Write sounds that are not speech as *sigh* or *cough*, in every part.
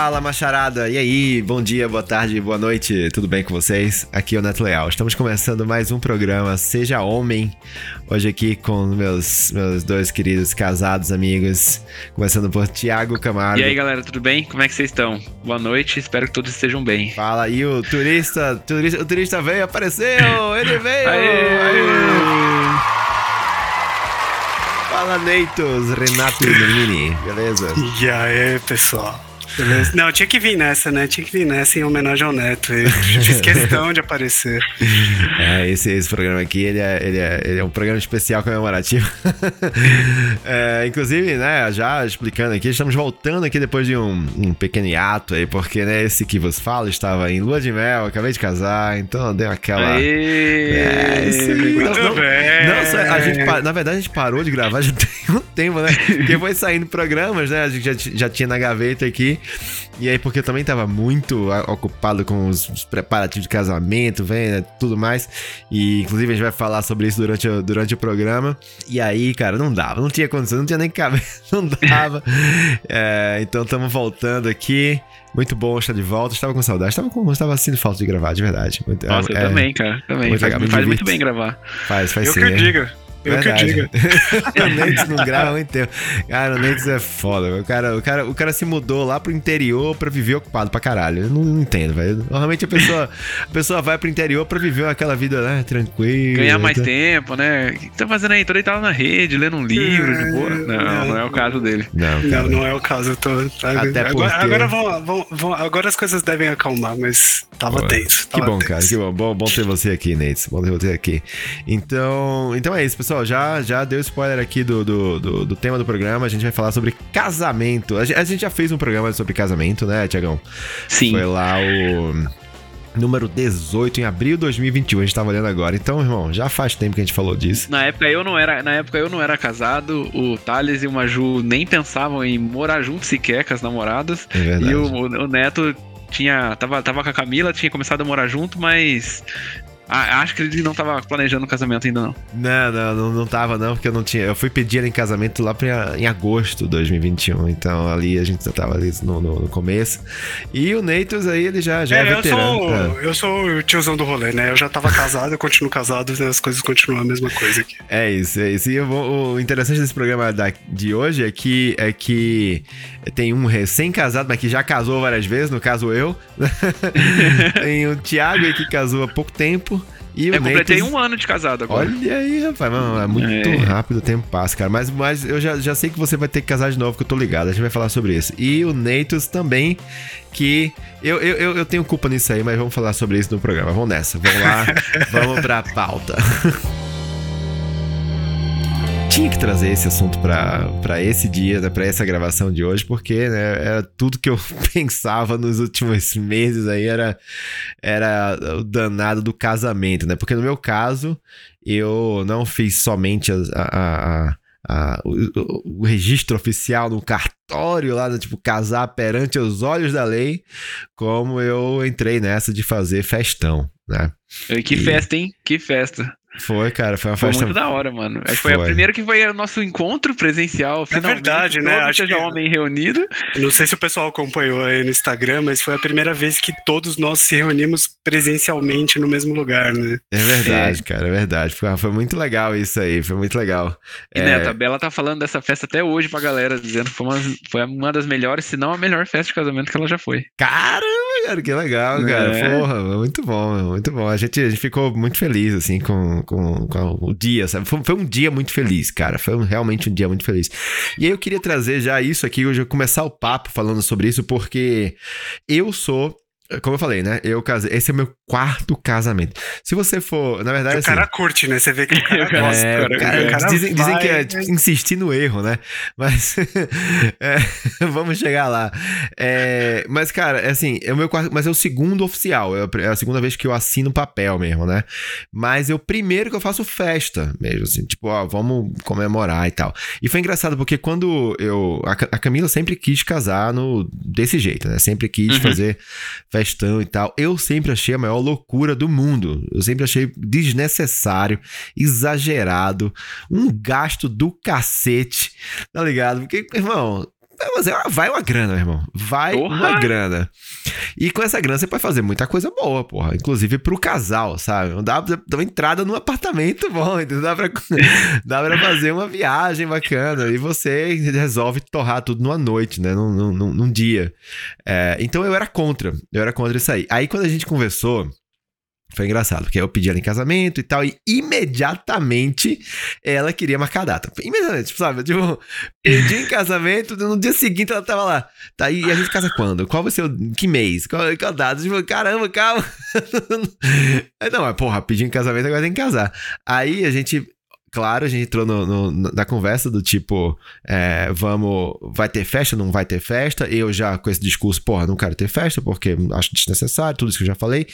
Fala, macharada! E aí, bom dia, boa tarde, boa noite, tudo bem com vocês? Aqui é o Neto Leal. Estamos começando mais um programa Seja Homem. Hoje aqui com meus, meus dois queridos casados amigos. Começando por Tiago Camargo. E aí, galera, tudo bem? Como é que vocês estão? Boa noite, espero que todos estejam bem. Fala, e o turista, turista o turista veio, apareceu! Ele veio! Aê, aê. Fala, Neitos, Renato Nini, beleza? E aí, pessoal? Beleza? Não, tinha que vir nessa, né? Tinha que vir nessa em homenagem ao Neto. Eu *laughs* fiz questão de aparecer. *laughs* É, esse, esse programa aqui, ele é, ele, é, ele é um programa especial comemorativo. *laughs* É, inclusive, né, já explicando aqui, estamos voltando aqui depois de um, um pequeno hiato aí, porque, né, esse que vos fala estava em lua de mel, acabei de casar, então deu aquela... Aê. É, isso aí. Muito Não, bem. não, só- a gente, na verdade, a gente parou de gravar já tem um tempo, né? Porque foi saindo programas, né? A gente já, já tinha na gaveta aqui. E aí, porque eu também tava muito ocupado com os, os preparativos de casamento, né, tudo mais. E, inclusive, a gente vai falar sobre isso durante, o- durante o programa. E aí, cara, não dava, não tinha condição, não tinha nem *laughs* cabeça, não dava. *laughs* É, então, estamos voltando aqui. Muito bom estar de volta. Estava com saudade, estava com, estava sentindo falta de gravar, de verdade. Muito- Nossa, eu é, também, cara. Também. muito Faz, legal, me faz muito bem gravar. Faz, faz Eu sim. que né? diga. Eu que Verdade. diga. *laughs* o Nentes não grava há muito tempo. Cara, o Nentes é foda. O cara, o, cara, o cara se mudou lá pro interior pra viver ocupado pra caralho. Eu não, não entendo, velho. Normalmente a pessoa, a pessoa vai pro interior pra viver aquela vida, né, tranquila. Ganhar mais tá- tempo, né? O que tá fazendo aí? Tô deitado na rede, lendo um livro, de boa. Não, não é o caso dele. Não, cara. Não, não é o caso. Eu tô, Até agora, porque- agora, vão, vão, vão- agora as coisas devem acalmar, mas tava Pô, tenso. Que bom, tenso. cara. Que bom. bom. Bom ter você aqui, Nate. Bom ter você aqui. Então, então é isso, pessoal. Já, já deu spoiler aqui do, do, do, do tema do programa. A gente vai falar sobre casamento. A gente, a gente já fez um programa sobre casamento, né, Tiagão? Sim. Foi lá o número 18 em abril de 2021. A gente tava olhando agora. Então, irmão, já faz tempo que a gente falou disso. Na época eu não era, na época eu não era casado, o Thales e o Maju nem pensavam em morar juntos sequer com as namoradas. É verdade. E o, o Neto tinha. Tava, tava com a Camila, tinha começado a morar junto, mas. A- acho que ele não tava planejando o casamento ainda, não. Não, não, não, não tava não, porque eu não tinha. Eu fui pedir ela em casamento lá pra, em agosto de 2021. Então ali a gente já tava ali no, no, no começo. E o Neitos aí, ele já, já é, É, eu veterano. sou, Ah. eu sou o tiozão do rolê, né? Eu já tava casado, eu continuo casado, né? as coisas continuam a mesma coisa aqui. É isso, é isso. E eu vou- o interessante desse programa da- de hoje é que, é que tem um recém-casado, mas que já casou várias vezes, no caso eu. *laughs* tem o Thiago aí que casou há pouco tempo. E o Eu completei Neitos- um ano de casado agora. Olha aí, rapaz, mano, é muito É. rápido o tempo passa, cara. Mas, mas eu já, já sei que você vai ter que casar de novo, que eu tô ligado. A gente vai falar sobre isso. E o Neitos também, que eu, eu, eu, eu tenho culpa nisso aí, mas vamos falar sobre isso no programa. Vamos nessa, vamos lá, *laughs* vamos pra pauta. *laughs* Tinha que trazer esse assunto pra, pra esse dia, né, pra essa gravação de hoje, porque né, era tudo que eu *laughs* pensava nos últimos meses aí, era, era o danado do casamento, né? Porque no meu caso, eu não fiz somente a, a- a- o, o registro oficial no cartório lá, né, tipo, casar perante os olhos da lei, como eu entrei nessa de fazer festão, né? E Que E- festa, hein? Que festa. Foi, cara, foi uma Foi festa. muito da hora, mano. Acho que foi, Foi. a primeira que foi o nosso encontro presencial. Finalmente, verdade, né? Acho que- homem reunido. Não sei se o pessoal acompanhou aí no Instagram, mas foi a primeira vez que todos nós se reunimos presencialmente no mesmo lugar, né? É verdade, cara, é verdade. Foi, foi muito legal isso aí, foi muito legal. E É, Neto, a Bela tá falando dessa festa até hoje pra galera, dizendo que foi uma, foi uma das melhores, se não a melhor festa de casamento que ela já foi. Caramba, cara, que legal, cara. É. Porra, muito bom, muito bom. A gente, a gente ficou muito feliz, assim, com, com, com o dia, sabe? Foi, foi um dia muito feliz, cara. Foi um- realmente um dia muito feliz. E aí eu queria trazer já isso aqui, hoje, eu começar o papo falando sobre isso, porque eu sou. Como eu falei, né? Eu casei. Esse é o meu quarto casamento. Se você for. Na verdade, o assim. cara curte, né? Você vê que o *laughs* cara É, gosta. É, cara, o cara- o cara dizem, dizem que é tipo, insistir no erro, né? Mas *laughs* é, *laughs* vamos chegar lá. É, mas, cara, é assim, é o meu quarto, mas é o segundo oficial. É a é segunda vez que eu assino papel mesmo, né? Mas é o primeiro que eu faço festa mesmo, assim, tipo, ó, vamos comemorar e tal. E foi engraçado porque quando eu. A, Ca- a Camila sempre quis casar no, desse jeito, né? Sempre quis Uhum. fazer festão e tal. Eu sempre achei a maior loucura do mundo. Eu sempre achei desnecessário, exagerado, um gasto do cacete, tá ligado? Porque, irmão. Uma, vai uma grana, meu irmão. Vai Porra! uma grana. E com essa grana você pode fazer muita coisa boa, porra. Inclusive pro casal, sabe? Dá, dá uma entrada num apartamento *laughs* bom, entendeu? Dá pra, *laughs* dá pra fazer uma viagem bacana. E você resolve torrar tudo numa noite, né? Num, num- num- num dia. É, então eu era contra. Eu era contra isso aí. Aí quando a gente conversou. Foi engraçado, porque eu pedi ela em casamento e tal, e imediatamente ela queria marcar a data. Imediatamente, tipo, sabe? Tipo, *laughs* pedi em casamento, no dia seguinte ela tava lá. Tá e a gente casa quando? Qual vai ser o. Que mês? Qual, qual data? Tipo, caramba, calma. *laughs* Aí, não, mas porra, pedi em casamento, agora tem que casar. Aí a gente. Claro, a gente entrou no- no- na conversa do tipo, é, vamos, vai ter festa, não vai ter festa. Eu já com esse discurso, porra, não quero ter festa porque acho desnecessário, tudo isso que eu já falei.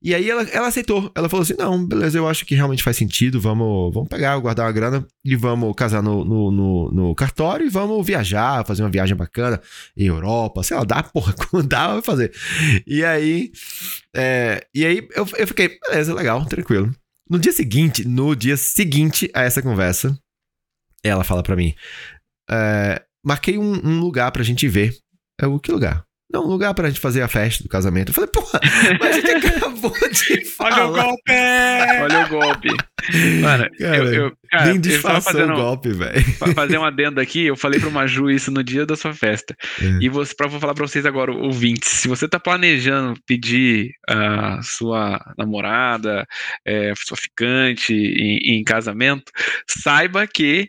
E aí ela, ela aceitou. Ela falou assim: não, beleza, eu acho que realmente faz sentido. Vamos, vamos pegar, guardar uma grana e vamos casar no, no, no, cartório e vamos viajar, fazer uma viagem bacana em Europa, sei lá, dá, porra, *laughs* quando dá, vai fazer. E aí, é, e aí eu, eu fiquei, beleza, legal, tranquilo. No dia seguinte, no dia seguinte a essa conversa, ela fala pra mim: é, marquei um, um lugar pra gente ver. Eu, que lugar? Não, um lugar pra gente fazer a festa do casamento. Eu falei, porra, mas a gente *laughs* acabou de falar. Olha o golpe! Olha o golpe. Mano, Cara, eu, eu, cara, Nem disfarçou fazendo, o golpe, velho. fa- fazer um adendo aqui, eu falei pro Maju isso no dia da sua festa. É. E você, pra, vou falar pra vocês agora, ouvintes, se você tá planejando pedir a sua namorada, é, sua ficante em, em casamento, saiba que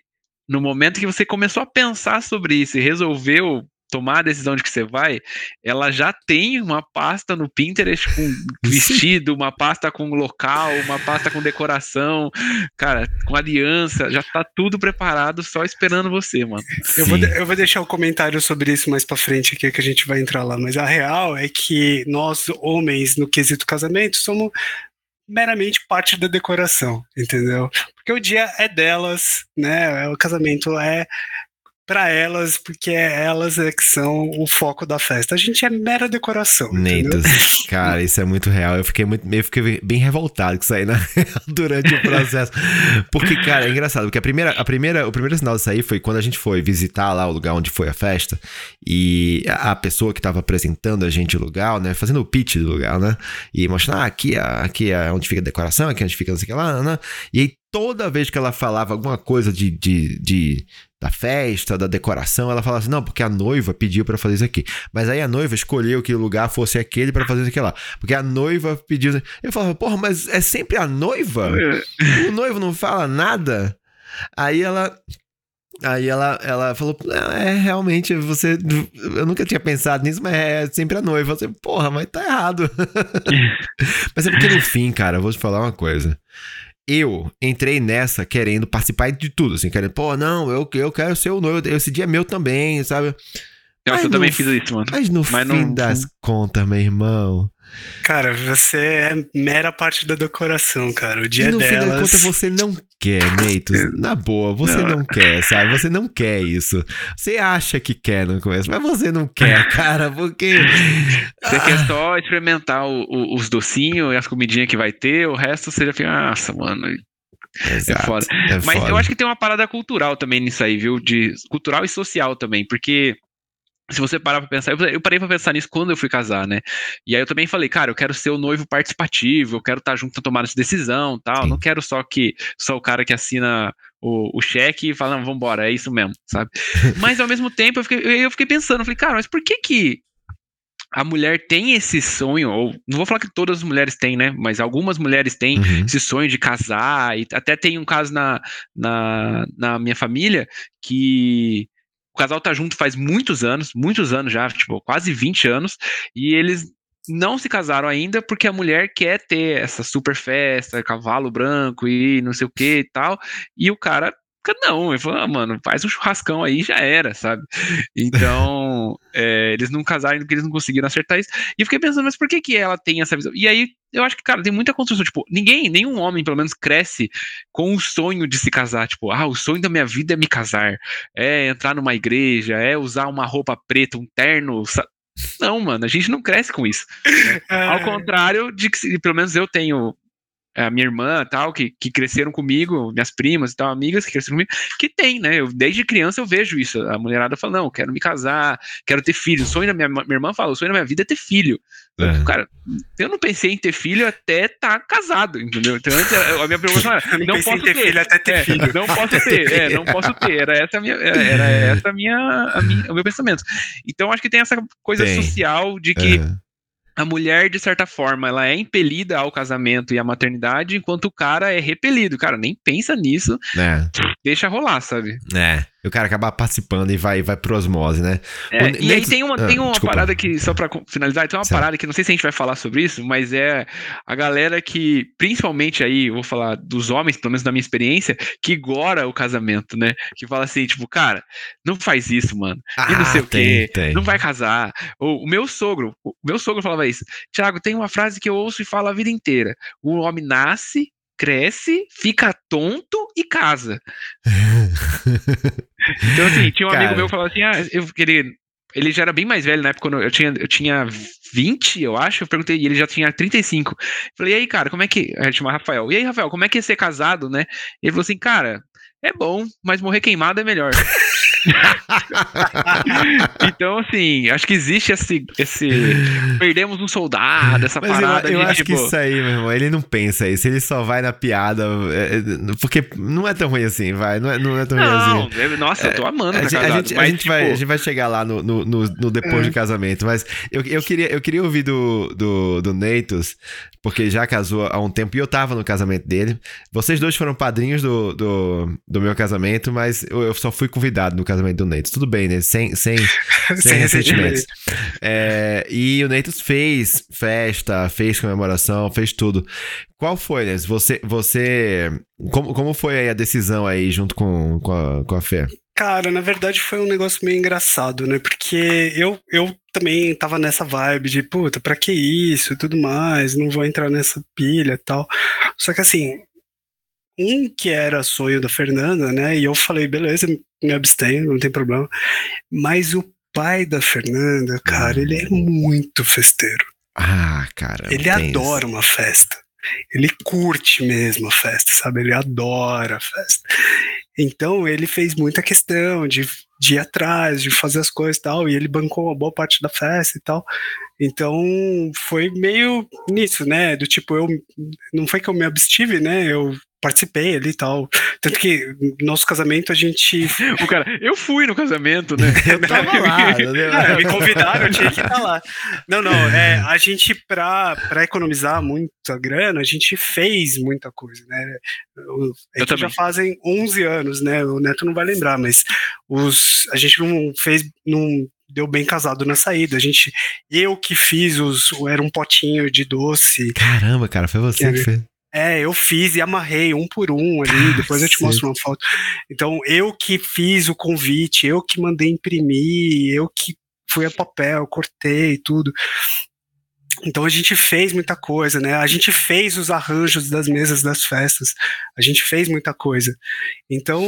no momento que você começou a pensar sobre isso e resolveu tomar a decisão de que você vai, ela já tem uma pasta no Pinterest com *laughs* vestido, uma pasta com local, uma pasta com decoração, cara, com aliança, já tá tudo preparado só esperando você, mano. Eu vou, eu vou deixar o comentário sobre isso mais pra frente aqui, que a gente vai entrar lá. Mas a real é que nós, homens, no quesito casamento, somos meramente parte da decoração, entendeu? Porque o dia é delas, né? O casamento é pra elas, porque é elas é que são o foco da festa. A gente é mera decoração, entendeu? Neitas, *laughs* cara, isso é muito real. Eu fiquei muito, eu fiquei bem revoltado com isso aí, né? *laughs* Durante o processo. Porque, cara, é engraçado, porque a primeira, a primeira, o primeiro sinal disso aí foi quando a gente foi visitar lá o lugar onde foi a festa e a pessoa que tava apresentando a gente o lugar, né? Fazendo o pitch do lugar, né? E mostrando, ah, aqui, é- aqui é onde fica a decoração, aqui é onde fica não sei o que lá, né? E aí toda vez que ela falava alguma coisa de, de, de- da festa, da decoração, ela falava assim, não, porque a noiva pediu pra fazer isso aqui. Mas aí a noiva escolheu que o lugar fosse aquele pra fazer isso aqui lá. Porque a noiva pediu. Eu falava, porra, mas é sempre a noiva? O noivo não fala nada? Aí ela. Aí ela, ela falou, "Não, é realmente, você. Eu nunca tinha pensado nisso, mas é sempre a noiva. Você, porra, mas tá errado. *laughs* mas é porque no fim, cara, eu vou te falar uma coisa. Eu entrei nessa querendo participar de tudo, assim, querendo, pô, não, eu, eu quero ser o noivo, esse dia é meu também, sabe? Nossa, eu também fiz isso, mano. Mas no Mas fim não- das contas, meu irmão. Cara, você é mera parte da decoração, cara. O dia e no fim das delas. contas você não quer, Neitos. Na boa, você não. Não. quer, sabe? Você não quer isso. Você acha que quer no começo, mas você não quer, *laughs* cara, porque. Você Ah, quer só experimentar o- o- os docinhos e as comidinhas que vai ter, o resto você já fica, nossa, mano. Exato, foda. é Mas foda. eu acho que tem uma parada cultural também nisso aí, viu? De cultural e social também, porque se você parar pra pensar, eu- parei pra pensar nisso quando eu fui casar, né? E aí eu também falei, cara, eu quero ser o noivo participativo, eu quero estar junto na tomada de decisão, tal. Sim. Não quero só que só o cara que assina o, o cheque e fala, não, vambora, é isso mesmo, sabe? *laughs* Mas ao mesmo tempo eu fiquei, eu fiquei pensando, eu falei, cara, mas por que que a mulher tem esse sonho, ou não vou falar que todas as mulheres têm, né? Mas algumas mulheres têm Uhum. esse sonho de casar, e até tem um caso na, na, na minha família que o casal tá junto faz muitos anos, muitos anos já, tipo, quase 20 anos, e eles não se casaram ainda porque a mulher quer ter essa super festa, cavalo branco e não sei o que e tal, e o cara não, ele falou, ah, mano, faz um churrascão aí já era, sabe? Então, é, eles não casaram porque eles não conseguiram acertar isso. E eu fiquei pensando, mas por que que ela tem essa visão? E aí, eu acho que, cara, tem muita construção, tipo, ninguém, nenhum homem, pelo menos, cresce com o sonho de se casar, tipo, ah, o sonho da minha vida é me casar, é entrar numa igreja, é usar uma roupa preta, um terno, não, mano, a gente não cresce com isso. *laughs* É, Ao contrário de que, pelo menos eu tenho a minha irmã tal, que, que cresceram comigo, minhas primas e tal, amigas que cresceram comigo, que tem, né? Eu, desde criança eu vejo isso. A mulherada fala, não, quero me casar, quero ter filho. O sonho da minha, minha irmã fala, o sonho da minha vida é ter filho. É. Cara, eu não pensei em ter filho até estar tá casado, entendeu? Então, a minha pergunta era, *laughs* não, não posso ter, ter filho até ter é, filho. Não *laughs* posso ter, é, não posso ter. Era essa a minha, era *laughs* essa a minha, a minha, o meu pensamento. Então, acho que tem essa coisa tem. social de que a mulher, de certa forma, ela é impelida ao casamento e à maternidade, enquanto o cara é repelido. Cara, nem pensa nisso. É. Deixa rolar, sabe? É. E o cara acaba participando e vai, vai pro osmose, né? É, e aí tem uma, ah, tem uma parada que, só pra finalizar, tem uma certo. parada que não sei se a gente vai falar sobre isso, mas é a galera que, principalmente aí, eu vou falar dos homens, pelo menos da minha experiência, que gora o casamento, né? Que fala assim, tipo, cara, não faz isso, mano. Ah, e não sei o quê, tem. não vai casar. O, o meu sogro, o meu sogro falava isso. Tiago, tem uma frase que eu ouço e falo a vida inteira. O homem nasce, cresce, fica tonto e casa. *laughs* então, assim, tinha um Cara. amigo meu que falava assim: ah, eu queria. Ele já era bem mais velho na época, quando eu tinha, eu tinha 20, eu acho. Eu perguntei, e ele já tinha 35. Falei, e aí, cara, como é que. Ele chama Rafael. E aí, Rafael, como é que é ser casado, né? Ele falou assim, cara, é bom, mas morrer queimado é melhor. *laughs* então, assim, acho que existe esse. esse perdemos um soldado, essa Mas parada. Eu, eu de, acho tipo... que isso aí, meu irmão, ele não pensa isso, ele só vai na piada. É, é, porque não é tão ruim assim, vai. Não é, não é tão não, ruim assim. Nossa, eu tô amando. É, a, casado, a, gente, mas, a, gente tipo... vai, a gente vai chegar lá no, no, no, no depois é. do casamento, mas eu, eu, queria, eu queria ouvir do, do, do Neitos, porque já casou há um tempo e eu tava no casamento dele. Vocês dois foram padrinhos do, do, do meu casamento, mas eu, eu só fui convidado no casamento do Neitos. Tudo bem, né? Sem, sem, *laughs* sem, sem ressentimentos. É, e o Neitos fez festa, fez comemoração, fez tudo. Qual foi, né? Você. você como, como foi aí a decisão aí junto com, com, a, com a Fê? Cara, na verdade foi um negócio meio engraçado, né? Porque eu, eu também tava nessa vibe de, puta, pra que isso e tudo mais, não vou entrar nessa pilha e tal. Só que assim, um que era sonho da Fernanda, né? E eu falei, beleza, me abstenho, não tem problema. Mas o pai da Fernanda, cara, ele é muito festeiro. Ah, cara. Ele adora uma festa. Ele curte mesmo a festa, sabe? Ele adora a festa. Então ele fez muita questão de, de ir atrás, de fazer as coisas e tal, e ele bancou uma boa parte da festa e tal. Então foi meio nisso, né? Do tipo, eu não foi que eu me abstive, né? Eu participei ali e tal. Tanto que no nosso casamento a gente. *laughs* O cara, eu fui no casamento, né? eu tava lá. *laughs* é, me convidaram, eu tinha que estar lá. Não, não, é, a gente, pra, pra economizar muita grana, a gente fez muita coisa, né? A gente já fazem 11 anos, né? O Neto não vai lembrar, mas os, a gente não fez. Não, deu bem casado na saída. A gente, eu que fiz os, era um potinho de doce. Caramba, cara, foi você que, que fez. É, eu fiz e amarrei um por um ali, depois eu te mostro uma foto. Então, eu que fiz o convite, eu que mandei imprimir, eu que fui a papel, cortei tudo. Então a gente fez muita coisa, né? A gente fez os arranjos das mesas das festas, a gente fez muita coisa. Então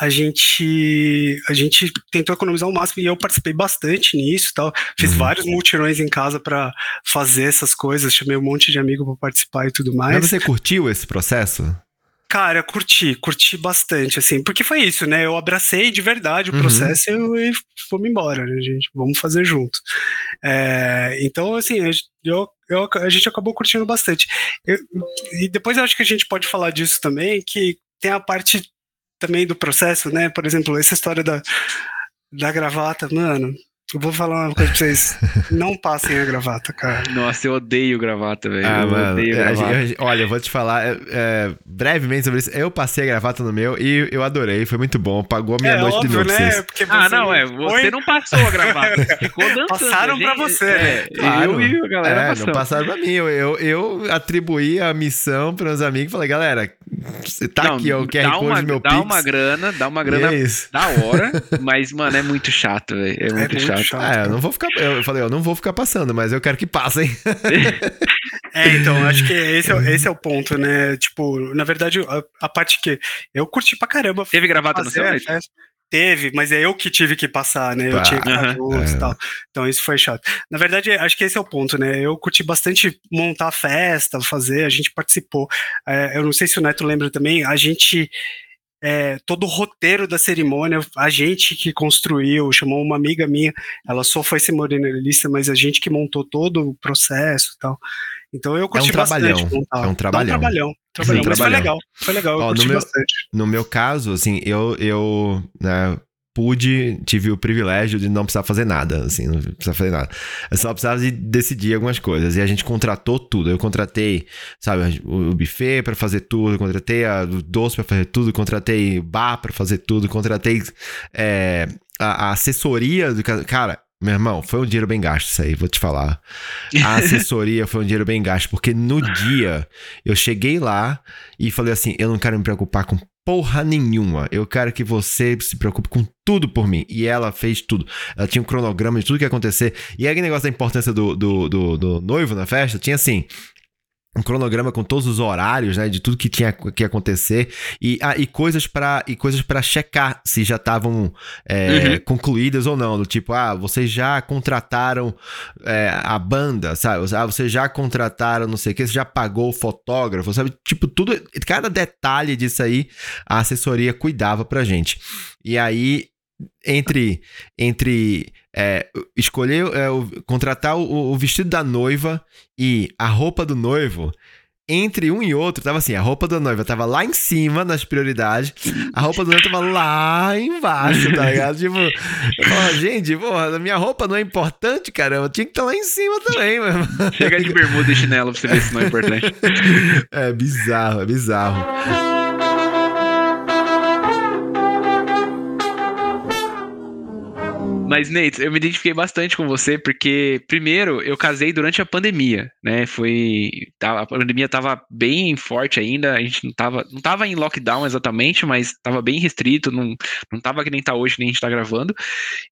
a gente a gente tentou economizar o máximo e eu participei bastante nisso tal fiz uhum. vários multirões em casa para fazer essas coisas chamei um monte de amigo para participar e tudo mais mas você curtiu esse processo Cara, curti, curti bastante, assim, porque foi isso, né? Eu abracei de verdade o uhum. processo e fomos embora, né, gente? Vamos fazer junto. É, então, assim, eu, eu, a gente acabou curtindo bastante. Eu, e depois eu acho que a gente pode falar disso também, que tem a parte também do processo, né? Por exemplo, essa história da, da gravata, mano. Eu vou falar uma coisa pra vocês. *laughs* Não passem a gravata, cara. Nossa, eu odeio gravata, velho. Ah, eu mano, odeio é, gravata. Eu, olha, eu vou te falar é, é, brevemente sobre isso. Eu passei a gravata no meu e eu adorei. Foi muito bom. Pagou a minha é, noite óbvio, de né? Ah, não, é. Você foi... não passou a gravata. *laughs* Ficou dançando. Passaram gente, pra você, é, né? Claro. Eu e a galera é, Não passaram pra mim. Eu, eu, eu atribuí a missão pros amigos e falei, galera, tá não, aqui, ó, o QR Code uma, meu Dá Pix. uma grana, dá uma grana é da hora, mas, mano, é muito chato, velho. É, muito, muito chato. chato. É, eu não vou ficar. Eu falei, eu não vou ficar passando, mas eu quero que passem. *laughs* *laughs* é, então, acho que esse é, esse é o ponto, né? Tipo, na verdade, a, a parte que eu curti pra caramba. Teve gravata no seu? Teve, mas é eu que tive que passar, né? Eu Tá. tinha que Aham. luz É. e tal. Então isso foi chato. Na verdade, acho que esse é o ponto, né? Eu curti bastante montar a festa, fazer, a gente participou. É, eu não sei se o Neto lembra também, a gente. é, todo o roteiro da cerimônia, a gente que construiu, chamou uma amiga minha, ela só foi cerimonialista, mas a gente que montou todo o processo e tal. Então eu curti trabalhão, bastante é um trabalhão. Dá um trabalhão. trabalhão, *laughs* mas foi legal, foi legal, eu Ó, no curti meu- bastante. No meu caso, assim, eu, eu né, pude, tive o privilégio de não precisar fazer nada, assim, não precisar fazer nada. Eu só precisava de decidir algumas coisas. E a gente contratou tudo. Eu contratei, sabe, o, o buffet pra fazer tudo, contratei a, o doce pra fazer tudo, contratei bar pra fazer tudo, contratei é, a, a assessoria do ca- Cara, meu irmão, foi um dinheiro bem gasto isso aí, vou te falar. A assessoria foi um dinheiro bem gasto, porque no dia eu cheguei lá e falei assim: eu não quero me preocupar com porra nenhuma. Eu quero que você se preocupe com tudo por mim. E ela fez tudo. Ela tinha um cronograma de tudo que ia acontecer. E aquele negócio da importância do, do, do, do noivo na festa, tinha assim. Um cronograma com todos os horários, né? De tudo que tinha que acontecer. E, ah, e coisas para e coisas para checar se já estavam é, Uhum. concluídas ou não. Do tipo, ah, vocês já contrataram é, a banda, sabe? Ah, vocês já contrataram não sei o que, você já pagou o fotógrafo, sabe? Tipo, tudo, cada detalhe disso aí, a assessoria cuidava pra gente. E aí, entre, entre é, escolher, é, o- contratar o, o vestido da noiva e a roupa do noivo, entre um e outro, tava assim, a roupa da noiva tava lá em cima nas prioridades, a roupa do noivo tava lá embaixo, tá ligado? Tipo, gente, porra, a minha roupa não é importante, caramba, tinha que estar lá em cima também, mano. Chega de bermuda e chinelo pra você ver se não é importante. *laughs* É bizarro, é bizarro. Mas, Nate, eu me identifiquei bastante com você, porque, primeiro, eu casei durante a pandemia, né? Foi. tava- A pandemia tava bem forte ainda, a gente não tava, não tava em lockdown exatamente, mas tava bem restrito, não, não tava que nem tá hoje, nem a gente tá gravando.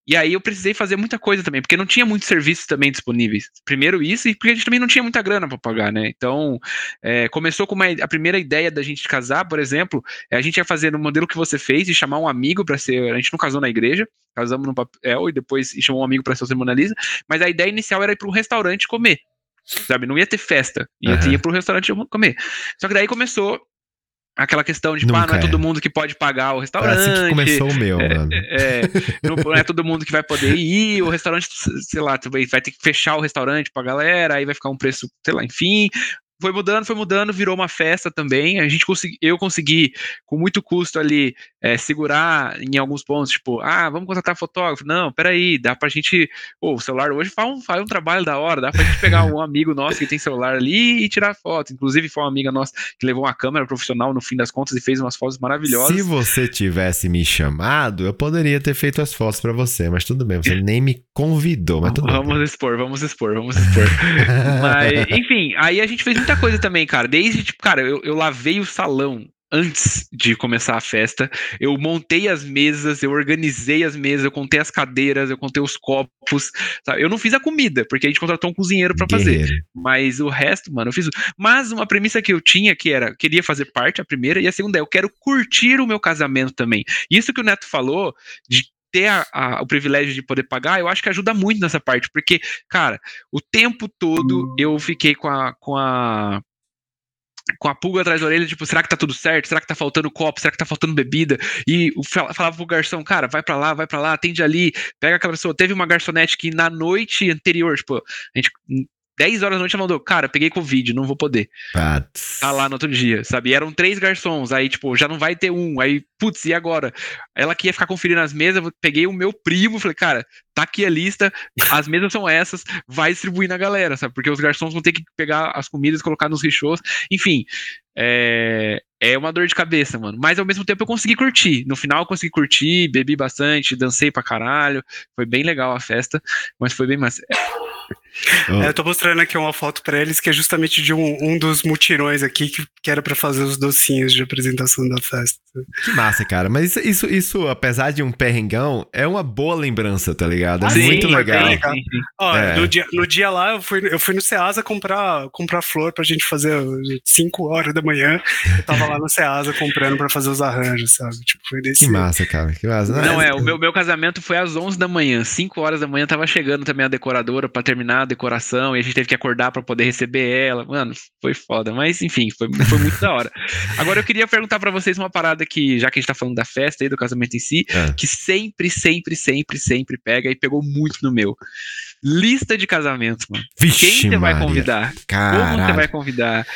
E aí eu precisei fazer muita coisa também, porque não tinha muitos serviços também disponíveis. Primeiro isso, e porque a gente também não tinha muita grana pra pagar, né? Então, é, começou com uma, a primeira ideia da gente casar, por exemplo, é, a gente ia fazer no modelo que você fez e chamar um amigo pra ser. A gente não casou na igreja, casamos no papel e depois chamou um amigo pra ser o cerimonialista, mas a ideia inicial era ir para um restaurante comer. Sabe, não ia ter festa, ia, Aham. ia para o restaurante comer. Só que daí começou aquela questão de, pá, não é é. todo mundo que pode pagar o restaurante. assim que começou o meu, mano. É, não, não é todo mundo que vai poder ir, o restaurante, sei lá, vai ter que fechar o restaurante pra galera, aí vai ficar um preço, sei lá, enfim. Foi mudando, foi mudando, virou uma festa também. A gente consegui, eu consegui, com muito custo ali, é, segurar em alguns pontos, tipo, ah, vamos contratar fotógrafo. Não, peraí, dá pra gente. Pô, o celular hoje faz um, faz um trabalho da hora, dá pra gente pegar um amigo nosso que tem celular ali e tirar foto. Inclusive, foi uma amiga nossa que levou uma câmera profissional no fim das contas e fez umas fotos maravilhosas. Se você tivesse me chamado, eu poderia ter feito as fotos pra você, mas tudo bem, você nem me convidou, mas tudo Vamos bem. expor, vamos expor, vamos expor. *laughs* Mas, enfim, aí a gente fez muita coisa também, cara. Desde, tipo, cara, eu, eu lavei o salão antes de começar a festa. Eu montei as mesas, eu organizei as mesas, eu contei as cadeiras, eu contei os copos. Sabe? Eu não fiz a comida, porque a gente contratou um cozinheiro pra fazer. Mas o resto, mano, eu fiz. Mas uma premissa que eu tinha que era, queria fazer parte, a primeira, e a segunda é, eu quero curtir o meu casamento também. Isso que o Neto falou, de ter a- a- o privilégio de poder pagar, eu acho que ajuda muito nessa parte, porque, cara, o tempo todo eu fiquei com a. Com a com a pulga atrás da orelha, tipo, será que tá tudo certo? Será que tá faltando copo? Será que tá faltando bebida? E falava pro garçom, cara, vai pra lá, vai pra lá, atende ali, pega aquela pessoa. Teve uma garçonete que na noite anterior, tipo, a gente 10 horas da noite ela mandou, cara, peguei Covid, não vou poder. Pats. Tá lá no outro dia, sabe? E eram três garçons, aí, tipo, já não vai ter um. Aí, putz, e agora? Ela que ia ficar conferindo as mesas, eu peguei o meu primo, falei, cara, tá aqui a lista, as mesas são essas, vai distribuir na galera, sabe? Porque os garçons vão ter que pegar as comidas, colocar nos richôs. Enfim, é, é uma dor de cabeça, mano. Mas ao mesmo tempo eu consegui curtir. No final eu consegui curtir, bebi bastante, dancei pra caralho. Foi bem legal a festa, mas foi bem massa. Oh, É, eu tô mostrando aqui uma foto pra eles que é justamente de um, um dos mutirões aqui que, que era pra fazer os docinhos de apresentação da festa. que massa, cara. Mas isso, isso, isso, apesar de um perrengão, é uma boa lembrança, tá ligado? É Ah, muito sim, legal. sim, sim. Ó, É. no, dia, no dia lá, eu fui, eu fui no Ceasa comprar, comprar flor pra gente fazer uh, 5 horas da manhã. Eu tava lá no Ceasa comprando pra fazer os arranjos, sabe? Tipo, foi desse. Que massa, cara. Que massa. Não, é, o meu, meu casamento foi às 11 da manhã. 5 horas da manhã tava chegando também a decoradora pra terminar a decoração e a gente teve que acordar pra poder receber ela. Mano, foi foda. Mas, enfim, foi, foi muito da hora. Agora eu queria perguntar pra vocês uma parada que, já que a gente tá falando da festa e do casamento em si, É. que sempre, sempre, sempre, sempre pega e pegou muito no meu. Lista de casamentos, mano. Vixe, Quem você vai convidar? Como você Caralho. vai convidar?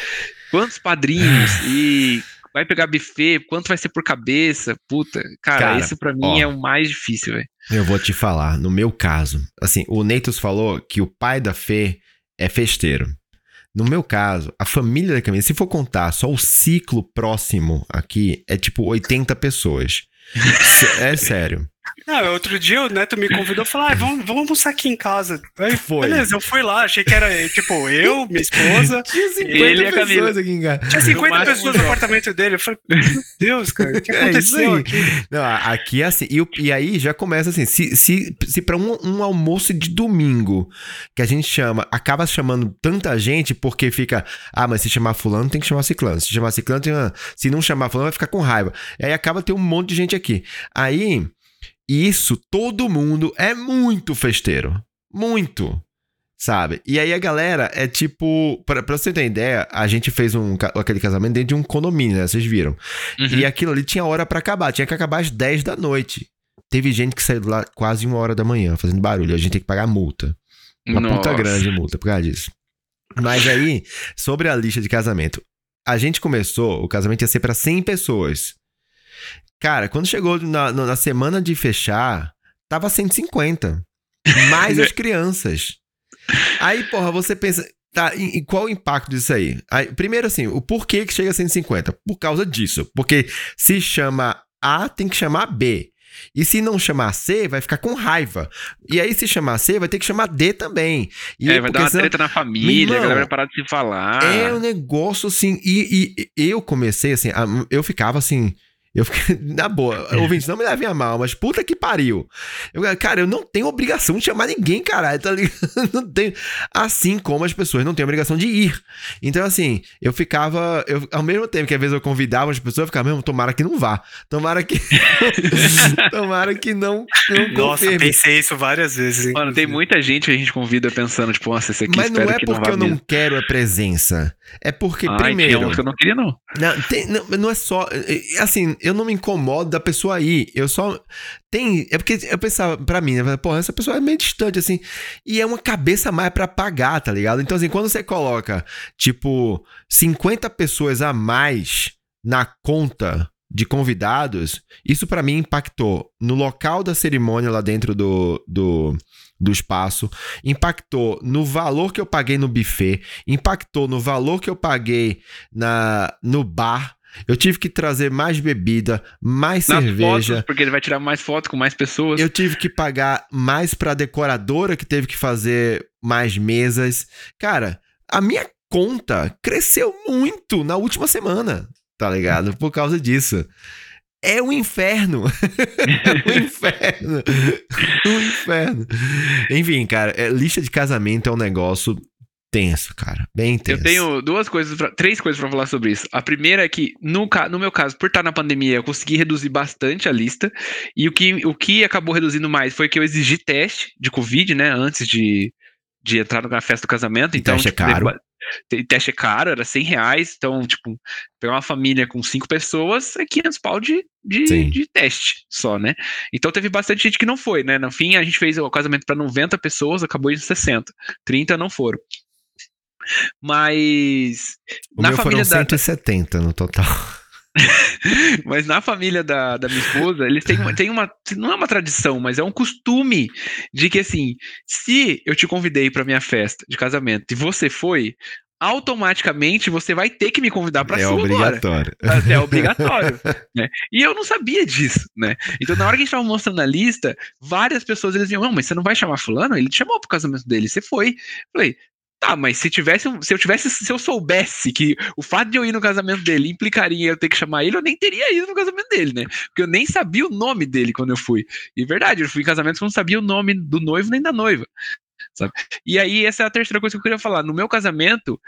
Quantos padrinhos? E vai pegar buffet? Quanto vai ser por cabeça? Puta, cara, Cara, isso pra mim ó. é o mais difícil, velho. Eu vou te falar, no meu caso, assim, o Neitos falou que o pai da Fê é festeiro. No meu caso, a família da Camila, se for contar só o ciclo próximo aqui, é tipo 80 pessoas. *laughs* É sério. Não, outro dia o Neto me convidou e falou: ah, vamos, vamos almoçar aqui em casa. Aí, Foi. Beleza, eu fui lá, achei que era tipo eu, minha esposa. *laughs* Tinha 50 Ele e pessoas aqui em casa. Tinha 50 máximo pessoas no apartamento dele. Eu falei: *laughs* Meu Deus, cara, o que É isso aconteceu aí. aqui? Não, aqui é assim. E, e aí já começa assim: se, se, se para um, um almoço de domingo que a gente chama, acaba chamando tanta gente porque fica, ah, mas se chamar Fulano tem que chamar Ciclano. Se chamar Ciclano, tem uma, se não chamar Fulano, vai ficar com raiva. Aí acaba ter um monte de gente aqui. Aí, isso, todo mundo é muito festeiro. Muito. Sabe? E aí a galera é tipo. Pra, pra você ter ideia, a gente fez um, aquele casamento dentro de um condomínio, né? Vocês viram. Uhum. E aquilo ali tinha hora pra acabar, tinha que acabar às 10 da noite. Teve gente que saiu lá quase uma hora da manhã fazendo barulho. A gente tem que pagar multa. Uma puta Nossa. grande multa por causa disso. Mas aí, sobre a lista de casamento. A gente começou, o casamento ia ser pra 100 pessoas. Cara, quando chegou na, na na semana de fechar, tava 150. Mais *laughs* as crianças. Aí, porra, você pensa, tá, e, e qual o impacto disso aí? aí? Primeiro, assim, o porquê que chega a 150? Por causa disso. Porque se chama A, tem que chamar B. E se não chamar C, vai ficar com raiva. E aí, se chamar C, vai ter que chamar D também. E É, vai dar uma senão- treta na família, Meu a galera irmão, vai parar de se falar. é um negócio assim. E, e- e eu comecei assim, eu ficava assim. Eu fiquei, *laughs* na boa, ouvintes, não me levem a mal, mas puta que pariu. Eu, cara, eu não tenho obrigação de chamar ninguém, caralho, tá ligado? *laughs* Não tenho. Assim como as pessoas não têm obrigação de ir. Então, assim, eu ficava. Eu, ao mesmo tempo que às vezes eu convidava as pessoas, eu ficava, mesmo, tomara que não vá. Tomara que. *laughs* tomara que não, não Nossa, confirme. pensei isso várias vezes. hein? Mano, tem muita gente que a gente convida pensando, tipo, nossa, esse aqui Mas não espero é que porque não vá eu não mesmo. quero a presença. É porque, Ai, primeiro. que eu não queria, não. Não, tem- não, não é só. é, é, Assim, eu não me incomodo da pessoa ir. Eu só. Tem. É porque eu pensava, pra mim, né? Porra, essa pessoa é meio distante, assim. E é uma cabeça mais pra pagar, tá ligado? Então, assim, quando você coloca, tipo, 50 pessoas a mais na conta de convidados, isso pra mim impactou no local da cerimônia lá dentro do. do do espaço, impactou no valor que eu paguei no buffet, impactou no valor que eu paguei na no bar. Eu tive que trazer mais bebida, mais Nas cerveja. fotos, porque ele vai tirar mais foto com mais pessoas. Eu tive que pagar mais pra decoradora que teve que fazer mais mesas. Cara, a minha conta cresceu muito na última semana, tá ligado? Por causa disso. É um inferno. *laughs* é um inferno. *laughs* um inferno. Enfim, cara, é, lista de casamento é um negócio tenso, cara. Bem tenso. Eu tenho duas coisas, pra- três coisas pra falar sobre isso. A primeira é que, no, no meu caso, por estar na pandemia, eu consegui reduzir bastante a lista. E o que, o que acabou reduzindo mais foi que eu exigi teste de Covid, né? Antes de, de entrar na festa do casamento. Então, teste é tipo, teve caro. teste é caro, era 100 reais. Então, tipo, pegar uma família com cinco pessoas é 500 pau de, de, de teste só, né? Então teve bastante gente que não foi, né? No fim, a gente fez o casamento para 90 pessoas, acabou em 60. 30 não foram. Mas O na meu família foram da, 170 no total. *laughs* mas na família da, da minha esposa, eles têm, uma- têm uma. Não é uma tradição, mas é um costume de que, assim, se eu te convidei para minha festa de casamento e você foi, automaticamente você vai ter que me convidar para é sua agora. obrigatório. É obrigatório. *laughs* né? E eu não sabia disso, né? Então, na hora que a gente tava mostrando a lista, várias pessoas eles diziam: Não, mas você não vai chamar fulano? Ele te chamou pro casamento dele, você foi. Eu falei. Tá, mas se tivesse, se eu tivesse, se eu soubesse que o fato de eu ir no casamento dele implicaria eu ter que chamar ele, eu nem teria ido no casamento dele, né? Porque eu nem sabia o nome dele quando eu fui. E verdade, eu fui em casamentos que eu não sabia o nome do noivo nem da noiva, sabe? E aí essa é a terceira coisa que eu queria falar. No meu casamento,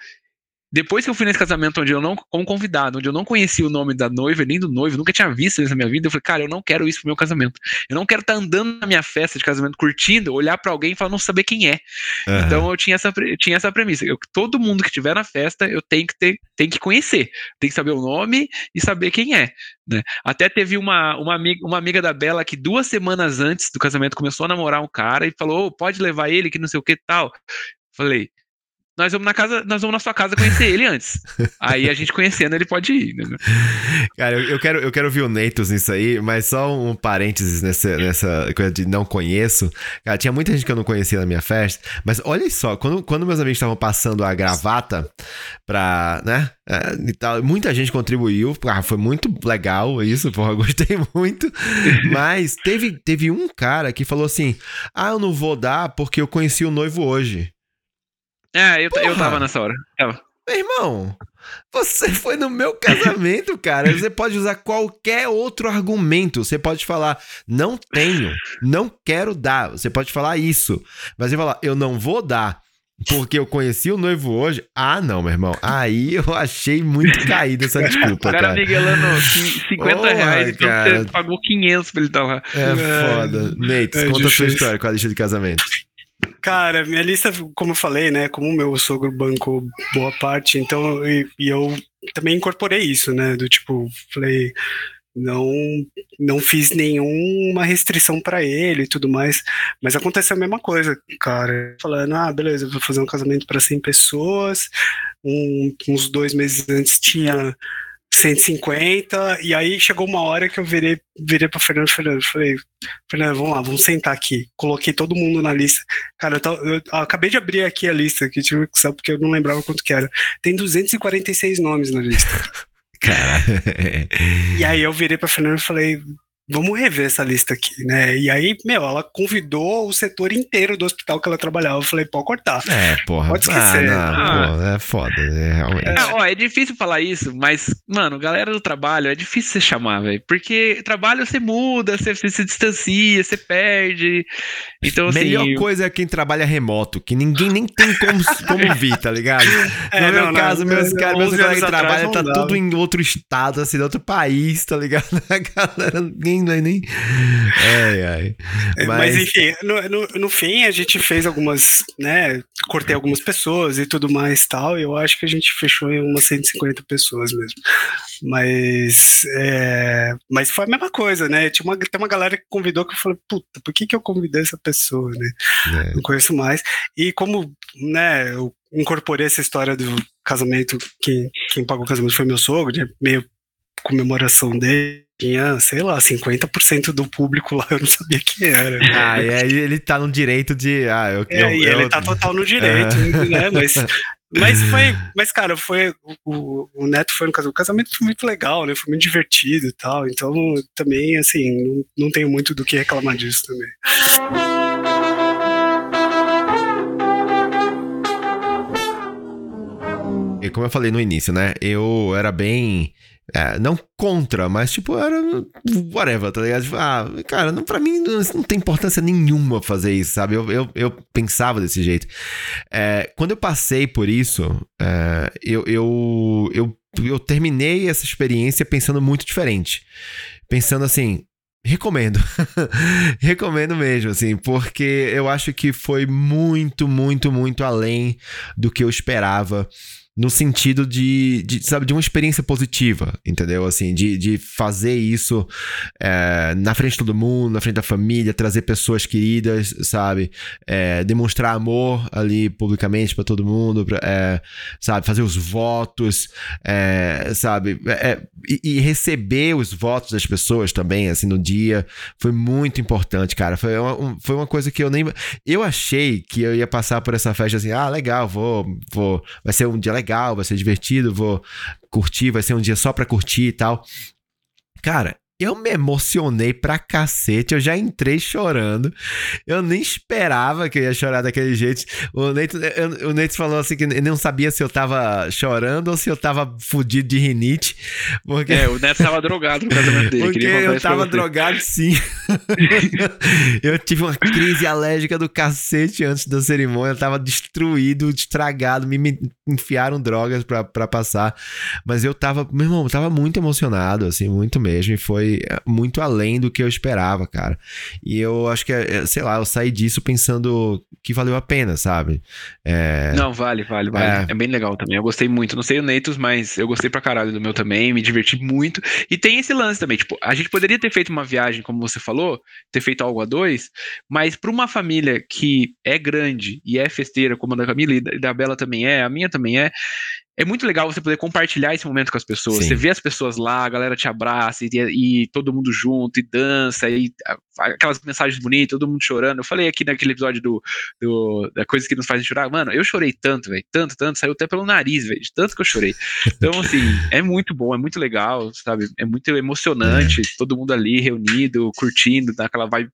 depois que eu fui nesse casamento onde eu não, como convidado, onde eu não conhecia o nome da noiva nem do noivo, nunca tinha visto isso na minha vida, eu falei, cara, eu não quero isso pro meu casamento. Eu não quero estar tá andando na minha festa de casamento, curtindo, olhar para alguém e falar, não saber quem é. Uhum. Então eu tinha essa, tinha essa premissa. Eu, todo mundo que estiver na festa, eu tenho que ter, tem que conhecer, tem que saber o nome e saber quem é. Né? Até teve uma, uma, amiga, uma amiga da Bela que duas semanas antes do casamento começou a namorar um cara e falou: oh, pode levar ele, que não sei o que tal. Falei, nós vamos na casa, nós vamos na sua casa conhecer ele antes. *laughs* Aí a gente conhecendo, ele pode ir. Né? Cara, eu, eu, quero, eu quero ver o Neitos nisso aí, mas só um parênteses nessa, nessa coisa de não conheço. Cara, tinha muita gente que eu não conhecia na minha festa, mas olha só, quando, quando meus amigos estavam passando a gravata pra, né, é, e tal, muita gente contribuiu, ah, foi muito legal isso, porra, gostei *laughs* muito, mas teve, teve um cara que falou assim, ah, eu não vou dar porque eu conheci o noivo hoje. É, eu, eu tava nessa hora. Tava. Meu irmão, você foi no meu casamento, cara. Você pode usar qualquer outro argumento. Você pode falar, não tenho, não quero dar. Você pode falar isso. Mas você falar, eu não vou dar. Porque eu conheci o noivo hoje. Ah, não, meu irmão. Aí eu achei muito caído essa desculpa. O cara, cara. miguelando 50 oh, reais, então cara. você pagou 500 pra ele estar lá. É foda. Nate, é conta a sua história com a lista de casamento. Cara, minha lista, como eu falei, né? Como meu sogro bancou boa parte, então, e, e eu também incorporei isso, né? Do tipo, falei, não não fiz nenhuma restrição para ele e tudo mais, mas aconteceu a mesma coisa, cara. Falando, ah, beleza, vou fazer um casamento para 100 pessoas. Um, uns dois meses antes tinha 150, e aí chegou uma hora que eu virei, virei pra Fernando, Fernando, falei, Fernando, vamos lá, vamos sentar aqui. Coloquei todo mundo na lista. Cara, eu, tô, eu, eu acabei de abrir aqui a lista, que tive que saber porque eu não lembrava quanto que era. Tem 246 nomes na lista. Cara. e aí eu virei pra Fernando e falei, vamos rever essa lista aqui, né? E aí, meu, ela convidou o setor inteiro do hospital que ela trabalhava. Eu falei, pode cortar. É, porra. Pode esquecer. Ah, não, ah. é foda, é, realmente. É, ó, é difícil falar isso, mas, mano, galera do trabalho, é difícil você chamar, velho. Porque trabalho você muda, você, você, se distancia, você perde. Então, assim. Melhor coisa é quem trabalha remoto, que ninguém nem tem como, *laughs* como vir, tá ligado? É, no meu não, caso, não, meus caras, meus colegas que trabalham, tá tudo em outro estado, assim, em outro país, tá ligado? *laughs* A galera, ninguém nem, não é nem. Ai, ai. Mas, Mas enfim, no, no, no, fim a gente fez algumas, né? Cortei algumas pessoas e tudo mais tal. E eu acho que a gente fechou em umas 150 pessoas mesmo. Mas, é, mas foi a mesma coisa, né? Tinha uma, tem uma galera que convidou que eu falei, puta, por que, que eu convidei essa pessoa, né? É. Não conheço mais. E como, né, eu incorporei essa história do casamento, quem, quem pagou o casamento foi meu sogro, meio comemoração dele tinha, sei lá, 50% do público lá, eu não sabia quem era. Né? Ah, e aí ele tá no direito de. Ah, eu, é, eu, e eu, ele tá total no direito, uh né? Mas, mas *laughs* foi. Mas, cara, foi. O, o Neto foi no casamento. O casamento foi muito legal, né? Foi muito divertido e tal. Então, também, assim, não, não tenho muito do que reclamar disso também. E como eu falei no início, né? Eu era bem é, não contra, mas tipo, era whatever, tá ligado? Tipo, ah, cara, não, pra mim não, não, tem importância nenhuma fazer isso, sabe? Eu, eu, eu pensava desse jeito. É, quando eu passei por isso, é, eu, eu, eu, eu terminei essa experiência pensando muito diferente. Pensando assim, Recomendo. *laughs* Recomendo mesmo, assim, porque eu acho que foi muito, muito, muito além do que eu esperava no sentido de, de, sabe, de uma experiência positiva, entendeu? Assim, de, de fazer isso é, na frente de todo mundo, na frente da família, trazer pessoas queridas, sabe? É, demonstrar amor ali publicamente para todo mundo, pra, é, sabe? Fazer os votos, é, sabe? É, e, e, receber os votos das pessoas também, assim, no dia, foi muito importante, cara. Foi uma, um, foi uma coisa que eu nem. Eu achei que eu ia passar por essa festa assim, ah, legal, vou, vou, vai ser um dia legal, vai ser divertido, vou curtir, vai ser um dia só pra curtir e tal. Cara, Eu me emocionei pra cacete, eu já entrei chorando. Eu nem esperava que eu ia chorar daquele jeito. O Neito, o Neito falou assim que ele não sabia se eu tava chorando ou se eu tava fudido de rinite. Porque... É, o Neto tava drogado no casamento dele. Porque eu tava drogado sim. *laughs* eu tive uma crise alérgica do cacete antes da cerimônia. Eu tava destruído, estragado. Me, me enfiaram drogas pra, pra passar. Mas eu tava, meu irmão, eu tava muito emocionado, assim, muito mesmo. E foi foi é, muito além do que eu esperava, cara. E eu acho que, é, é, sei lá, eu saí disso pensando que valeu a pena, sabe? É... Não, vale, vale, vale. É... é... bem legal também. Eu gostei muito. Não sei o Neitos, mas eu gostei pra caralho do meu também, me diverti muito. E tem esse lance também, tipo, a gente poderia ter feito uma viagem, como você falou, ter feito algo a dois, mas pra uma família que é grande e é festeira, como a da Camila e da Bela também é, a minha também é, é muito legal você poder compartilhar esse momento com as pessoas. Sim. Você vê as pessoas lá, a galera te abraça e, e, todo mundo junto e dança e aquelas mensagens bonitas, todo mundo chorando. Eu falei aqui naquele episódio do, do da coisa que nos fazem chorar, mano, eu chorei tanto, velho, tanto, tanto, saiu até pelo nariz, velho, de tanto que eu chorei. Então, assim, *laughs* é muito bom, é muito legal, sabe? É muito emocionante, é. todo mundo ali reunido, curtindo, naquela vibe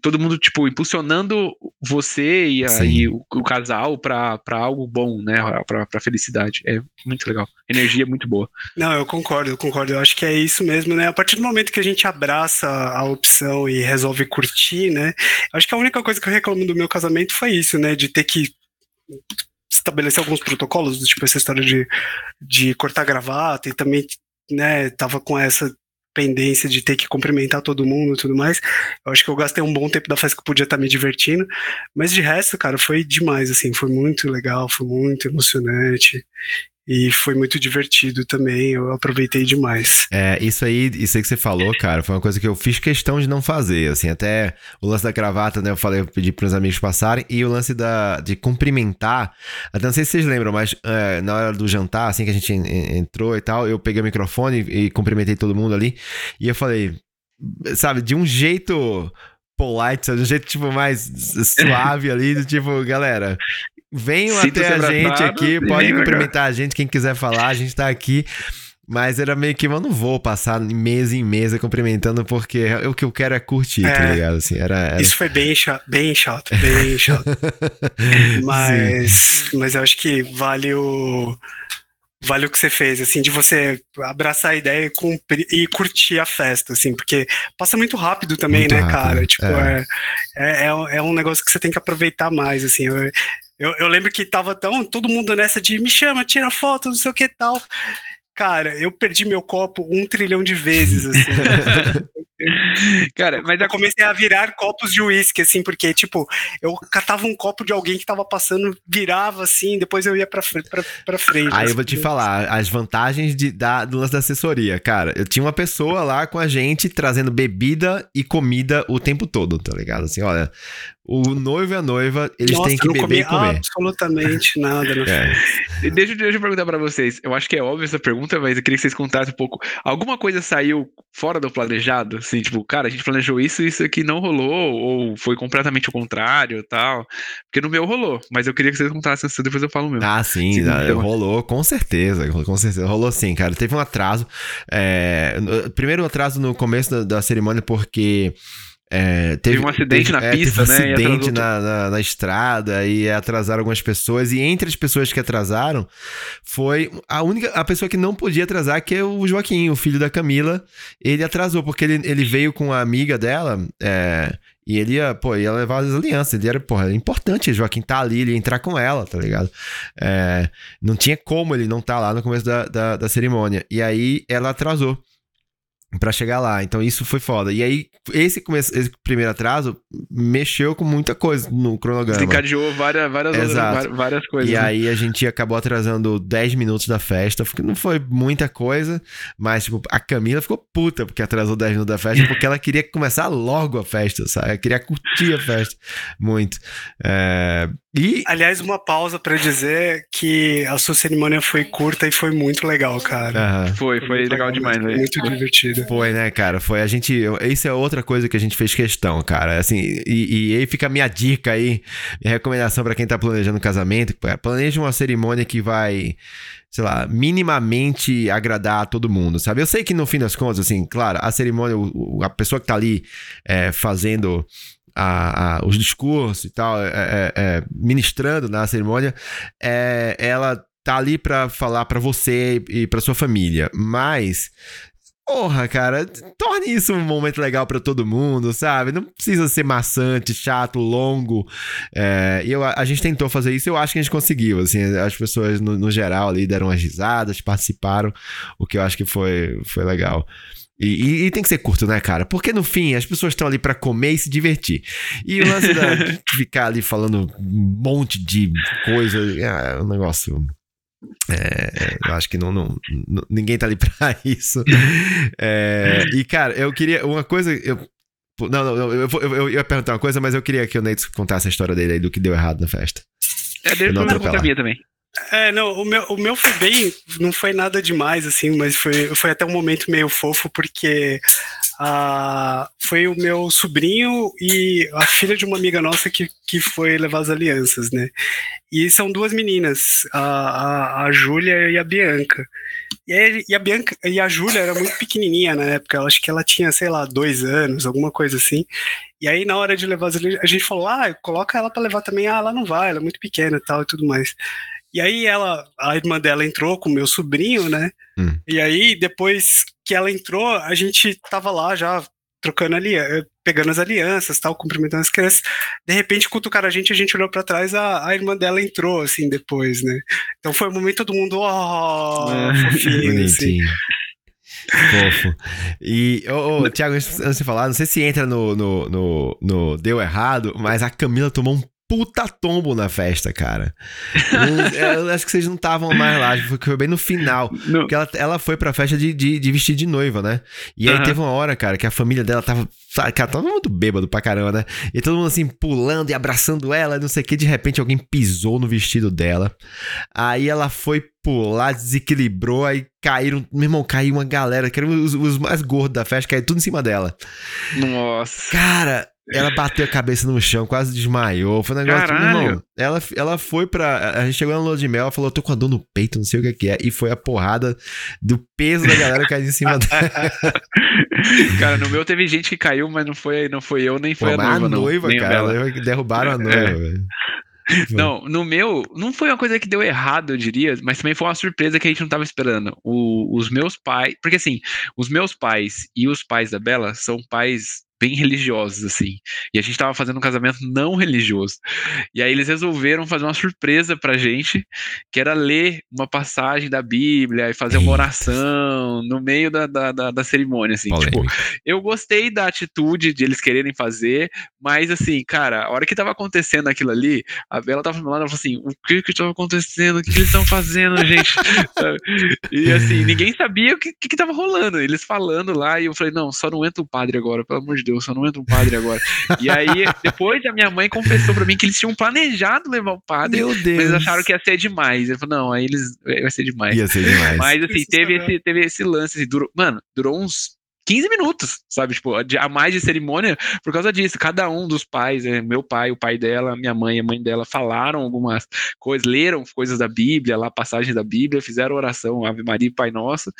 todo mundo, tipo, impulsionando você e, a, e o, o, casal para algo bom, né? Pra, pra felicidade. É muito legal. Energia é muito boa. Não, eu concordo, eu concordo. Eu acho que é isso mesmo, né? A partir do momento que a gente abraça a opção e resolve curtir, né? Acho que a única coisa que eu reclamo do meu casamento foi isso, né? De ter que estabelecer alguns protocolos, tipo essa história de, de cortar gravata e também, né, tava com essa pendência de ter que cumprimentar todo mundo e tudo mais. Eu acho que eu gastei um bom tempo da festa que eu podia estar me divertindo. Mas de resto, cara, foi demais, assim, foi muito legal, foi muito emocionante. E foi muito divertido também, eu aproveitei demais. É, isso aí, isso aí que você falou, cara, foi uma coisa que eu fiz questão de não fazer, assim, até o lance da gravata, né, eu falei, eu pedi para os amigos passarem, e o lance da, de cumprimentar, até não sei se vocês lembram, mas é, na hora do jantar, assim que a gente entrou e tal, eu peguei o microfone e cumprimentei todo mundo ali, e eu falei, sabe, de um jeito polite, de um jeito, tipo, mais *laughs* suave ali, do tipo, galera, venham até a gente aqui, pode cumprimentar a gente, quem quiser falar, a gente tá aqui. Mas era meio que eu não vou passar mesa em mesa cumprimentando, porque o que eu quero é curtir, tá é, tá ligado? Assim, era, era... Isso foi bem chato, bem chato, bem *laughs* chato. mas, mas eu acho que vale o. Vale o que você fez, assim, de você abraçar a ideia e, cumprir, e curtir a festa, assim, porque passa muito rápido também, muito né, rápido, cara? Tipo, é. É, é, é, um negócio que você tem que aproveitar mais, assim. Eu, eu, eu lembro que tava tão todo mundo nessa de me chama, tira foto, não sei o que tal. Cara, eu perdi meu copo um trilhão de vezes, assim. *laughs* Cara, mas eu comecei a virar copos de uísque, assim, porque, tipo, eu catava um copo de alguém que tava passando, virava assim, depois eu ia pra, pra, pra frente. Aí assim, eu vou te falar, as vantagens de, da, do lance da assessoria. Cara, eu tinha uma pessoa lá com a gente trazendo bebida e comida o tempo todo, tá ligado? Assim, olha, o noivo e a noiva, eles Nossa, têm que beber e comer. absolutamente nada. é. deixa, deixa eu perguntar pra vocês. Eu acho que é óbvio essa pergunta, mas eu queria que vocês contassem um pouco. Alguma coisa saiu fora do planejado? Assim, tipo, cara, a gente planejou isso e isso aqui não rolou, ou foi completamente o contrário tal. Porque no meu rolou, mas eu queria que vocês contassem isso, depois eu falo o meu. Ah, sim, sim então... rolou, com certeza, com certeza. Rolou sim, cara. Teve um atraso. É... Primeiro um atraso no começo da, da cerimônia, porque é, teve, teve, um acidente teve, na é, pista, teve um né? acidente na, na, na, estrada e atrasaram algumas pessoas. E entre as pessoas que atrasaram, foi a única a pessoa que não podia atrasar, que é o Joaquim, o filho da Camila. Ele atrasou, porque ele, ele veio com a amiga dela. É, e ele ia, pô, ia levar as alianças. Ele era, porra, era importante. O Joaquim tá ali, ele ia entrar com ela, tá ligado? É, não tinha como ele não estar tá lá no começo da, da, da cerimônia. E aí ela atrasou para chegar lá. Então isso foi foda. E aí esse, começo, esse primeiro atraso mexeu com muita coisa no cronograma. Desencadeou várias, várias, outras, várias coisas. E né? aí a gente acabou atrasando 10 minutos da festa, não foi muita coisa, mas tipo, a Camila ficou puta porque atrasou 10 minutos da festa, porque ela queria começar logo a festa, sabe? Ela queria curtir a festa muito. É... E... Aliás, uma pausa para dizer que a sua cerimônia foi curta e foi muito legal, cara. Uhum. Foi, foi, foi legal, legal demais, velho. Muito divertido. Foi, né, cara? Foi a gente. Isso é outra coisa que a gente fez questão, cara. Assim, e, e aí fica a minha dica aí, minha recomendação para quem tá planejando casamento. Planeje uma cerimônia que vai sei lá, minimamente agradar a todo mundo, sabe? Eu sei que no fim das contas, assim, claro, a cerimônia, a pessoa que tá ali é, fazendo a, a, os discursos e tal, é, é, é ministrando na cerimônia, é, ela tá ali para falar para você e para sua família, mas Porra, cara, torne isso um momento legal para todo mundo, sabe? Não precisa ser maçante, chato, longo. É, eu, a gente tentou fazer isso, eu acho que a gente conseguiu. Assim, as pessoas no, no geral ali deram umas risadas, participaram, o que eu acho que foi, foi legal. E, e, e, tem que ser curto, né, cara? Porque no fim as pessoas estão ali para comer e se divertir. E o lance *laughs* de ficar ali falando um monte de coisa é um negócio. É, eu acho que não, não, não, ninguém tá ali *laughs* pra isso. É, e, cara, eu queria. Uma coisa. Eu, não, não, eu, eu, eu, eu ia perguntar uma coisa, mas eu queria que o Nate contasse a história dele aí do que deu errado na festa. É, dele não sabia também. É, não, o meu, o meu foi bem. Não foi nada demais, assim, mas foi, foi até um momento meio fofo, porque ah, foi o meu sobrinho e a filha de uma amiga nossa que, que foi levar as alianças, né? E são duas meninas, a, a, a Júlia e a Bianca. E, e a Bianca e a Júlia era muito pequenininha na época, acho que ela tinha, sei lá, dois anos, alguma coisa assim. E aí, na hora de levar as alianças, a gente falou: ah, coloca ela para levar também. Ah, ela não vai, ela é muito pequena e tal e tudo mais. E aí ela, a irmã dela entrou com o meu sobrinho, né? Hum. E aí depois que ela entrou, a gente tava lá já trocando ali, eh, pegando as alianças, tal, cumprimentando as crianças. De repente, cutucaram a gente, a gente olhou para trás, a, a irmã dela entrou, assim, depois, né? Então foi um momento todo mundo, ó, oh, *laughs* fofinho, assim. Fofo. E, ô, oh, Thiago, antes de falar, não sei se entra no, no, no, no Deu Errado, mas a Camila tomou um puta tombo na festa, cara. eu acho que vocês não estavam mais lá, foi bem no final. Não. Porque ela, ela foi pra festa de, de, de vestir de noiva, né? E aí uhum. teve uma hora, cara, que a família dela tava. Cara, tava muito bêbado pra caramba, né? E todo mundo assim, pulando e abraçando ela, não sei o que. De repente alguém pisou no vestido dela. Aí ela foi pular, desequilibrou, aí caíram. Meu irmão, caiu uma galera, que eram os, os mais gordos da festa, caiu tudo em cima dela. Nossa. Cara, ela bateu a cabeça no chão, quase desmaiou. Foi um negócio. Caralho. Irmão, ela, ela foi pra. A gente chegou na lua de mel, ela falou: tô com a dor no peito, não sei o que, que é. E foi a porrada do peso da galera cair em cima dela. *laughs* cara, no meu teve gente que caiu, mas não foi, não foi eu, nem foi Pô, a noiva. A noiva, não. cara. A noiva derrubaram a noiva, é. velho. *laughs* Não, no meu, não foi uma coisa que deu errado, eu diria, mas também foi uma surpresa que a gente não estava esperando. O, os meus pais, porque assim, os meus pais e os pais da Bela são pais bem religiosos, assim. E a gente tava fazendo um casamento não religioso. E aí eles resolveram fazer uma surpresa pra gente, que era ler uma passagem da Bíblia e fazer uma oração no meio da, da, da, da cerimônia, assim. Tipo, eu gostei da atitude de eles quererem fazer, mas assim, cara, a hora que tava acontecendo aquilo ali, a Bela tava falando, ela falou assim, o que que tava acontecendo? O que, que eles estão fazendo, gente? *laughs* e assim, ninguém sabia o que, que que tava rolando. Eles falando lá, e eu falei, não, só não entra o padre agora, pelo amor de Deus, só não entra um padre agora. E aí, *laughs* depois a minha mãe confessou pra mim que eles tinham planejado levar o padre, Meu Deus. mas echaram que ia ser demais. Ele falou, não, aí eles. Vai ser demais. Ia ser demais. Mas assim, teve esse, teve esse lance, assim, durou, mano, durou uns 15 minutos, sabe? Tipo, a mais de cerimônia por causa disso. Cada um dos pais, né, meu pai, o pai dela, minha mãe, a mãe dela, falaram algumas coisas, leram coisas da Bíblia, lá, passagens da Bíblia, fizeram oração, Ave Maria e Pai Nosso.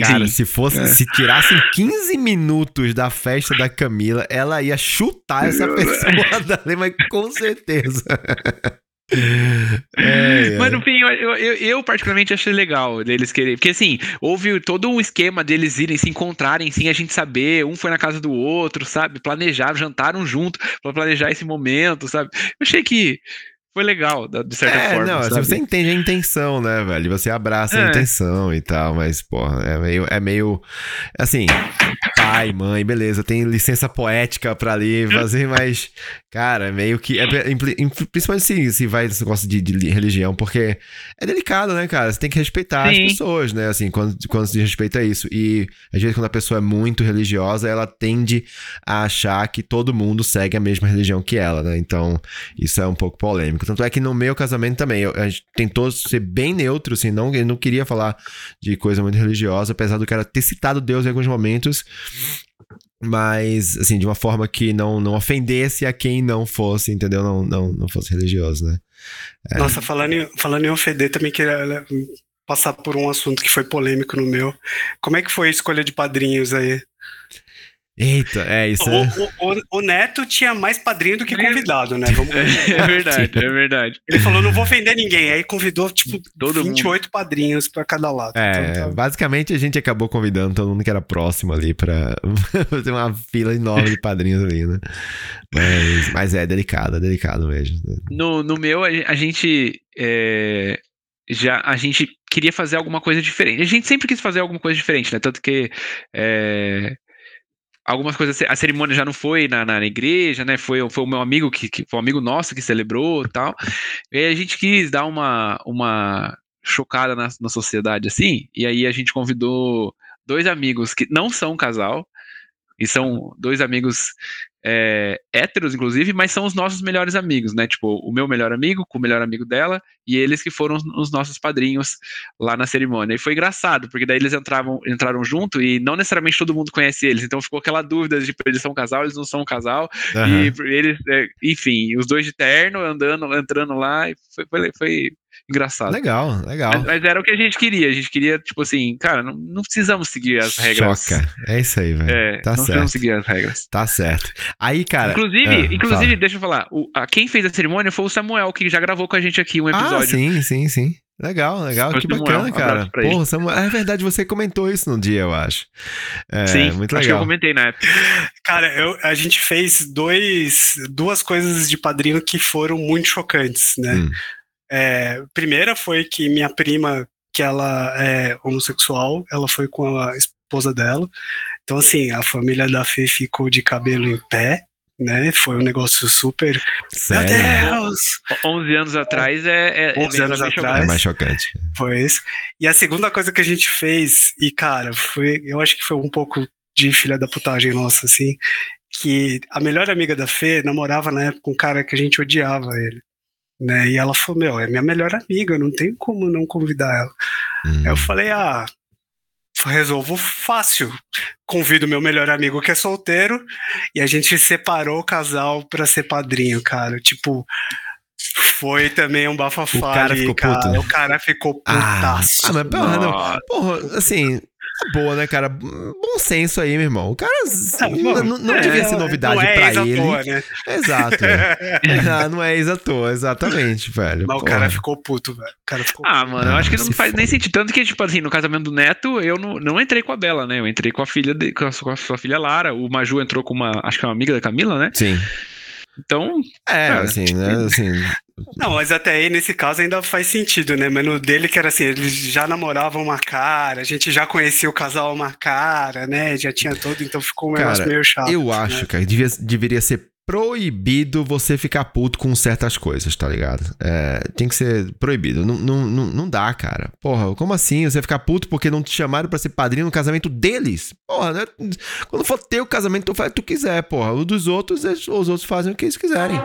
Cara, se fosse, é. se tirassem 15 minutos da festa da Camila, ela ia chutar essa pessoa dali, *laughs* mas com certeza. *laughs* É, é. Mas no fim, eu, eu, eu, particularmente achei legal deles querer. Porque assim, houve todo um esquema deles irem se encontrarem sem a gente saber. Um foi na casa do outro, sabe? Planejaram, jantaram junto para planejar esse momento, sabe? Eu achei que foi legal, de certa é, forma. Não, sabe? você entende a intenção, né, velho? Você abraça é. a intenção e tal, mas, porra, é meio. É meio assim, pai, mãe, beleza, tem licença poética pra ali fazer, mas, cara, meio que. É, principalmente se, se vai nesse negócio de, de, religião, porque é delicado, né, cara? Você tem que respeitar Sim. as pessoas, né? Assim, quando, quando se respeita isso. E às vezes, quando a pessoa é muito religiosa, ela tende a achar que todo mundo segue a mesma religião que ela, né? Então, isso é um pouco polêmico. Tanto é que no meu casamento também, eu, a gente tentou ser bem neutro, assim, não, eu não queria falar de coisa muito religiosa, apesar do cara ter citado Deus em alguns momentos, mas assim de uma forma que não não ofendesse a quem não fosse entendeu? Não não, não fosse religioso né? É. nossa falando em, falando em ofender também queria né, passar por um assunto que foi polêmico no meu. Como é que foi a escolha de padrinhos aí Eita, é isso. O, é... O, o, o, Neto tinha mais padrinho do que convidado, né? Vamos é, verdade, é verdade. Ele falou: não vou ofender ninguém. Aí convidou, tipo, todo 28 mundo. padrinhos para cada lado. É, então, tá... basicamente a gente acabou convidando todo mundo que era próximo ali pra *laughs* fazer uma fila enorme de padrinhos ali, né? Mas, mas é delicado, é delicado mesmo. No, no meu, a gente. É, já a gente queria fazer alguma coisa diferente. A gente sempre quis fazer alguma coisa diferente, né? Tanto que é, algumas coisas, a cerimônia já não foi na, na igreja, né? Foi, foi o meu amigo que, que, foi um amigo nosso que celebrou tal. E a gente quis dar uma, uma chocada na, na sociedade assim, e aí a gente convidou dois amigos que não são um casal, e são dois amigos é, héteros, inclusive, mas são os nossos melhores amigos, né? Tipo, o meu melhor amigo com o melhor amigo dela, e eles que foram os nossos padrinhos lá na cerimônia. E foi engraçado, porque daí eles entravam, entraram junto e não necessariamente todo mundo conhece eles, então ficou aquela dúvida de eles são um casal, eles não são um casal, uhum. e eles, é, enfim, os dois de terno andando, entrando lá, e foi, foi, foi engraçado. Legal, legal. Mas, mas, era o que a gente queria. A gente queria, tipo assim, cara, não, não precisamos seguir as regras. Choca. É isso aí, velho. É, tá não certo. precisamos seguir as regras. Tá certo. Aí, cara. Inclusive, ah, inclusive fala. deixa eu falar. O, a, quem fez a cerimônia foi o Samuel, que já gravou com a gente aqui um episódio. Ah, sim, sim, sim. Legal, legal, que bacana, cara. Porra, Samuel, é verdade, você comentou isso no dia, eu acho. É, Sim, muito legal. acho que eu comentei na época. Cara, eu, a gente fez dois, duas coisas de padrinho que foram muito chocantes, né? Hum. É, primeira foi que minha prima, que ela é homossexual, ela foi com a esposa dela. Então, assim, a família da Fê ficou de cabelo em pé, né? Foi um negócio super. Sério? Meu Deus! 11 anos atrás é. é 11 é anos atrás. É mais chocante. Foi isso. E a segunda coisa que a gente fez, e cara, foi. Eu acho que foi um pouco de filha da putagem nossa, assim, que a melhor amiga da Fê namorava na época com um cara que a gente odiava ele né? E ela falou, meu, é minha melhor amiga, não tem como não convidar ela. Hum. Aí eu falei, ah, resolvo fácil. Convido meu melhor amigo que é solteiro e a gente separou o casal pra ser padrinho, cara. Tipo, foi também um bafafá. O cara ficou cara. puto. O cara ficou ah, putaço. Ah, mas porra, não. Porra, assim, boa, né, cara? Bom senso aí, meu irmão. O cara não, não, não é, devia ser novidade não é pra ele. Toa, né? Exato. É. *laughs* não é ex à toa, exatamente, velho. Mas o cara ficou puto, velho. O cara ficou ah, puto. mano, eu acho que não faz nem sentido. Tanto que, tipo assim, no casamento do Neto, eu não, não entrei com a Bela, né? Eu entrei com a filha, de, com, a, com a sua filha Lara. O Maju entrou com uma, acho que é uma amiga da Camila, né? Sim. Então. É, cara, assim, né? Assim. Não, mas até aí, nesse caso, ainda faz sentido, né? Mas no dele, que era assim, eles já namoravam uma cara, a gente já conhecia o casal uma cara, né? Já tinha todo, então ficou um cara, negócio meio chato. Eu acho, né? cara, devia, deveria ser proibido você ficar puto com certas coisas, tá ligado? É, tem que ser proibido. Não, não, não, dá, cara. Porra, como assim? Você ficar puto porque não te chamaram para ser padrinho no casamento deles? Porra, né? Quando for teu casamento, tu faz o que tu quiser, porra. O dos outros, os outros fazem o que eles quiserem.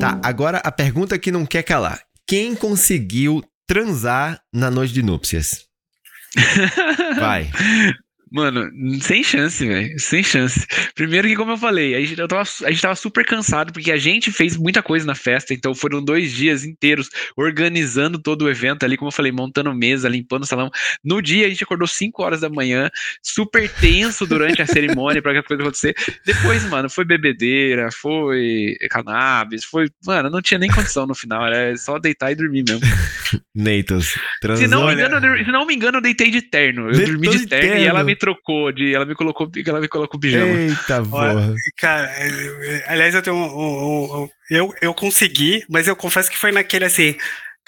Tá, agora a pergunta que não quer calar. Quem conseguiu transar na noite de núpcias? Vai. *laughs* Mano, sem chance, velho. Sem chance. Primeiro que, como eu falei, a gente, eu tava, a gente tava super cansado, porque a gente fez muita coisa na festa, então foram dois dias inteiros organizando todo o evento ali, como eu falei, montando mesa, limpando o salão. No dia, a gente acordou 5 horas da manhã, super tenso durante a *laughs* cerimônia para que as coisas acontecer. Depois, mano, foi bebedeira, foi cannabis, foi. Mano, não tinha nem condição no final, era só deitar e dormir mesmo. *laughs* Neitos, se não, me engano, eu, se não me engano, eu deitei de terno. Eu dormi de terno, terno, e ela me trocou de. Ela me colocou, ela me colocou pijama. Eita, porra. Cara, é, é, aliás, eu tenho um, um, um, eu, eu consegui, mas eu confesso que foi naquele assim.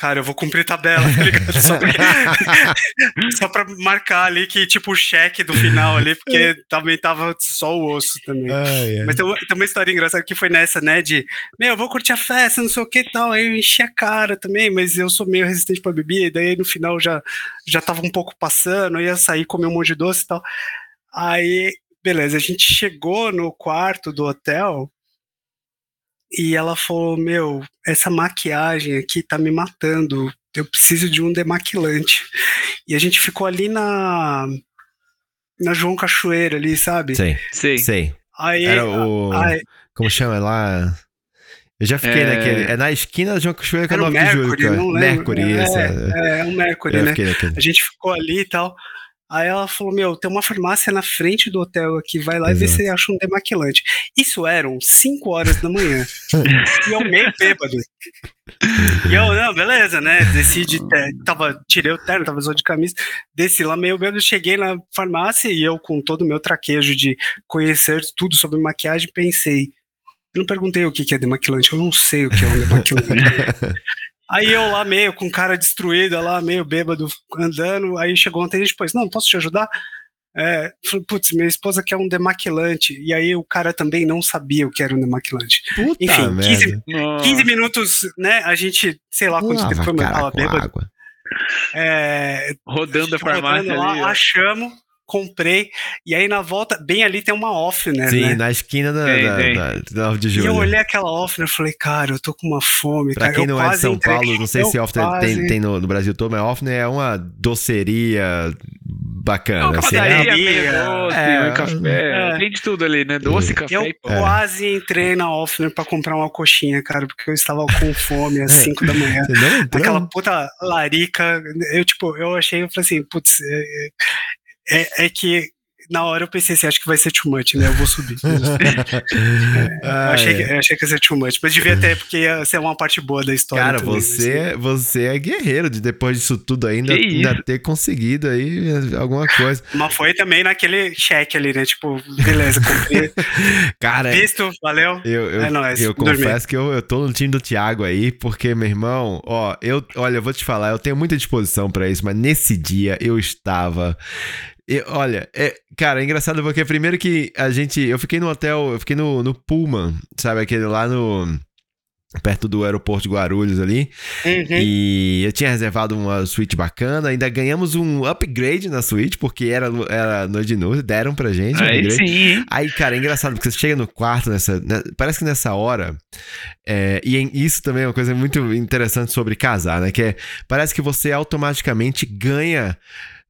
Cara, eu vou cumprir tabela, tá ligado? Só, porque, *laughs* só pra marcar ali que, tipo, o cheque do final ali, porque também tava só o osso também. Ai, ai. Mas tem uma, tem uma história engraçada que foi nessa, né? De, meu, eu vou curtir a festa, não sei o que e tal. Aí eu enchi a cara também, mas eu sou meio resistente pra bebida, e daí no final já, já tava um pouco passando, eu ia sair comer um monte de doce e tal. Aí, beleza, a gente chegou no quarto do hotel e ela falou: Meu, essa maquiagem aqui tá me matando. Eu preciso de um demaquilante. E a gente ficou ali na. Na João Cachoeira ali, sabe? Sei, Sei. sei. Aí, Era o. aí- Como chama lá? Eu já fiquei É. naquele. É na esquina da João Cachoeira que é Era o 9 de julho. Mercury, cara. não lembro. Mercury, É. É, é, é um Mercury, eu né? A gente ficou ali e tal. Aí ela falou: Meu, tem uma farmácia na frente do hotel aqui, vai lá e vê Exato. se acha um demaquilante. Isso eram 5 horas da manhã. *laughs* e eu meio bêbado. E eu, não, beleza, né? Desci de. te- Tava, tirei o terno, tava só de camisa. Desci lá meio bêbado, cheguei na farmácia e eu, com todo o meu traquejo de conhecer tudo sobre maquiagem, pensei. Eu não perguntei o que que é demaquilante, eu não sei o que é um demaquilante. *laughs* Aí eu lá meio com cara destruída, lá meio bêbado, andando. Aí chegou ontem e depois, não, posso te ajudar? É, falei, putz, minha esposa quer um demaquilante. E aí o cara também não sabia o que era um demaquilante. Puta Enfim, merda. 15, Nossa. 15 minutos, né? A gente, sei lá quanto tempo foi, mas tava bêbado. água. É, Rodando a farmácia rodando lá, ali. achamos, comprei. E aí na volta, bem ali tem uma Offner, Sim, né? na esquina da, Tem, da, tem. da, da 9 de E julho. eu olhei aquela Offner e falei, cara, eu tô com uma fome. Pra cara. quem Eu não é de São entrei- Paulo, não sei se Offner tem, quase- tem no, no Brasil todo, mas Offner é uma doceria bacana. Uma assim, padaria, é- meio doce, É. um café. É. Tem de tudo ali, né? Doce, café Eu e quase entrei na Offner pra comprar uma coxinha, cara, porque eu estava com fome às *laughs* É. 5 da manhã. Não? Aquela puta larica, eu tipo, eu achei, eu falei assim, putz, é, é- é que na hora eu pensei assim, acho que vai ser too much, né? Eu vou subir. *laughs* Eu Ah, achei, é. que, eu achei que ia ser too much, mas devia ter, porque ia ser uma parte boa da história. Cara, também, você, você é guerreiro de depois disso tudo ainda, ainda ter conseguido aí alguma coisa. assim. *laughs* Mas foi também naquele cheque ali, né? Tipo, beleza, comprei. *laughs* Cara, Visto, valeu. eu, eu, É nóis, eu dormi. confesso que eu, eu tô no time do Thiago aí, porque, meu irmão, ó, eu, olha, eu vou te falar, eu tenho muita disposição pra isso, mas nesse dia eu estava. Eu- olha, é, cara, é engraçado porque primeiro que a gente. Eu fiquei no hotel, eu fiquei no, no Pullman, sabe? Aquele lá no. Perto do aeroporto de Guarulhos ali. Uhum. E eu tinha reservado uma suíte bacana. Ainda ganhamos um upgrade na suíte, porque era, era noite de noite, deram pra gente. um Aí sim? Aí, cara, é engraçado, porque você chega no quarto nessa. né, parece que nessa hora. é, e em- isso também é uma coisa muito interessante sobre casar, né? Que é. Parece que você automaticamente ganha.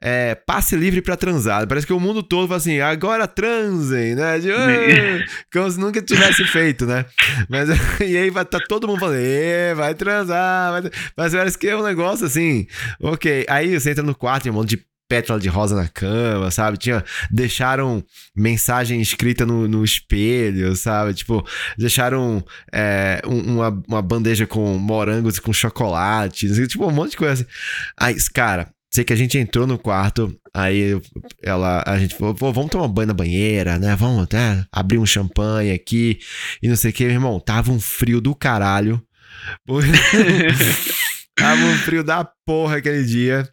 É, passe livre pra transar. Parece que o mundo todo fala assim, agora transem, né? De, *laughs* como se nunca tivesse feito, né? Mas *laughs* e aí vai tá todo mundo falando, "Ê, vai transar, vai... tra-". mas parece que é um negócio assim, ok. Aí você entra no quarto, tem um monte de pétala de rosa na cama, sabe? Tinha, deixaram mensagem escrita no, no espelho, sabe? Tipo, deixaram é, um- uma, uma bandeja com morangos e com chocolate, tipo, um monte de coisa assim. Aí, cara, sei que a gente entrou no quarto, aí ela, a gente falou, vamos tomar banho na banheira, né? Vamos até abrir um champanhe aqui e não sei o que, meu irmão. Tava um frio do caralho. *laughs* tava um frio da porra aquele dia.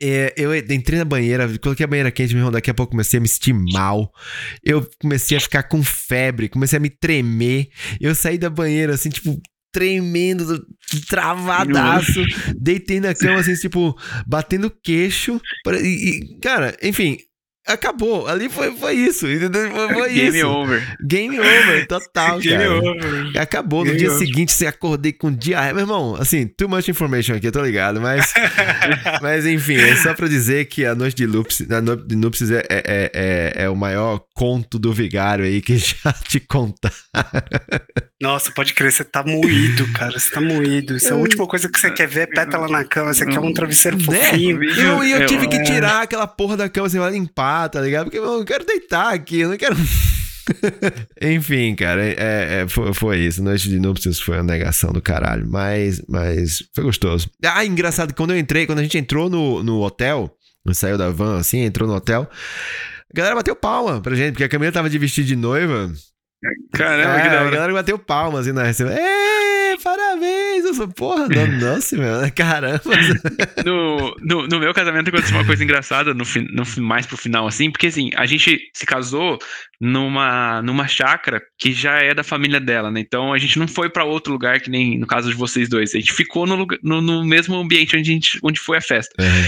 É, eu entrei na banheira, coloquei a banheira quente, meu irmão, daqui a pouco comecei a me sentir mal. Eu comecei a ficar com febre, comecei a me tremer. Eu saí da banheira, assim, tipo, tremendo, travadaço. Deitei na cama, assim, tipo, batendo queixo. E, e, cara, enfim, acabou. Ali foi, foi isso? Foi, foi Game isso. over. Game over, total, *laughs* Game cara. over. Acabou. No Game dia over. seguinte, você acordei com diarreia. Meu irmão, assim, too much information aqui, eu tô ligado, mas. *laughs* mas enfim, é só pra dizer que a noite de Lupus, a noite de Núpcias é, é, é, é o maior conto do vigário aí que *laughs* já te contar. Nossa, pode crer, você tá moído, cara. Você tá moído. Isso é a última coisa que você quer ver é pétala na cama. Você quer um travesseiro Né? fofinho. Eu, e eu É, tive que é. tirar aquela porra da cama, assim, pra limpar, tá ligado? Porque eu não quero deitar aqui, eu não quero. *laughs* Enfim, cara, é, é, foi, foi isso. Noite de Núpcias foi uma negação do caralho, mas, mas foi gostoso. Ah, engraçado, quando eu entrei, quando a gente entrou no, no hotel, saiu da van assim, entrou no hotel, a galera bateu palma pra gente, porque a Camila tava de vestido de noiva. Caramba, É, que da a hora. galera bateu palma assim na recepção. Parabéns! Eu sou, porra, *laughs* nossa, meu, caramba. No, no, no, meu casamento aconteceu uma coisa engraçada, no, no, mais pro final, assim, porque assim, a gente se casou numa, numa chácara que já é da família dela, né? Então a gente não foi para outro lugar, que nem no caso de vocês dois. A gente ficou no, no, no mesmo ambiente onde, a gente, onde foi a festa. Uhum.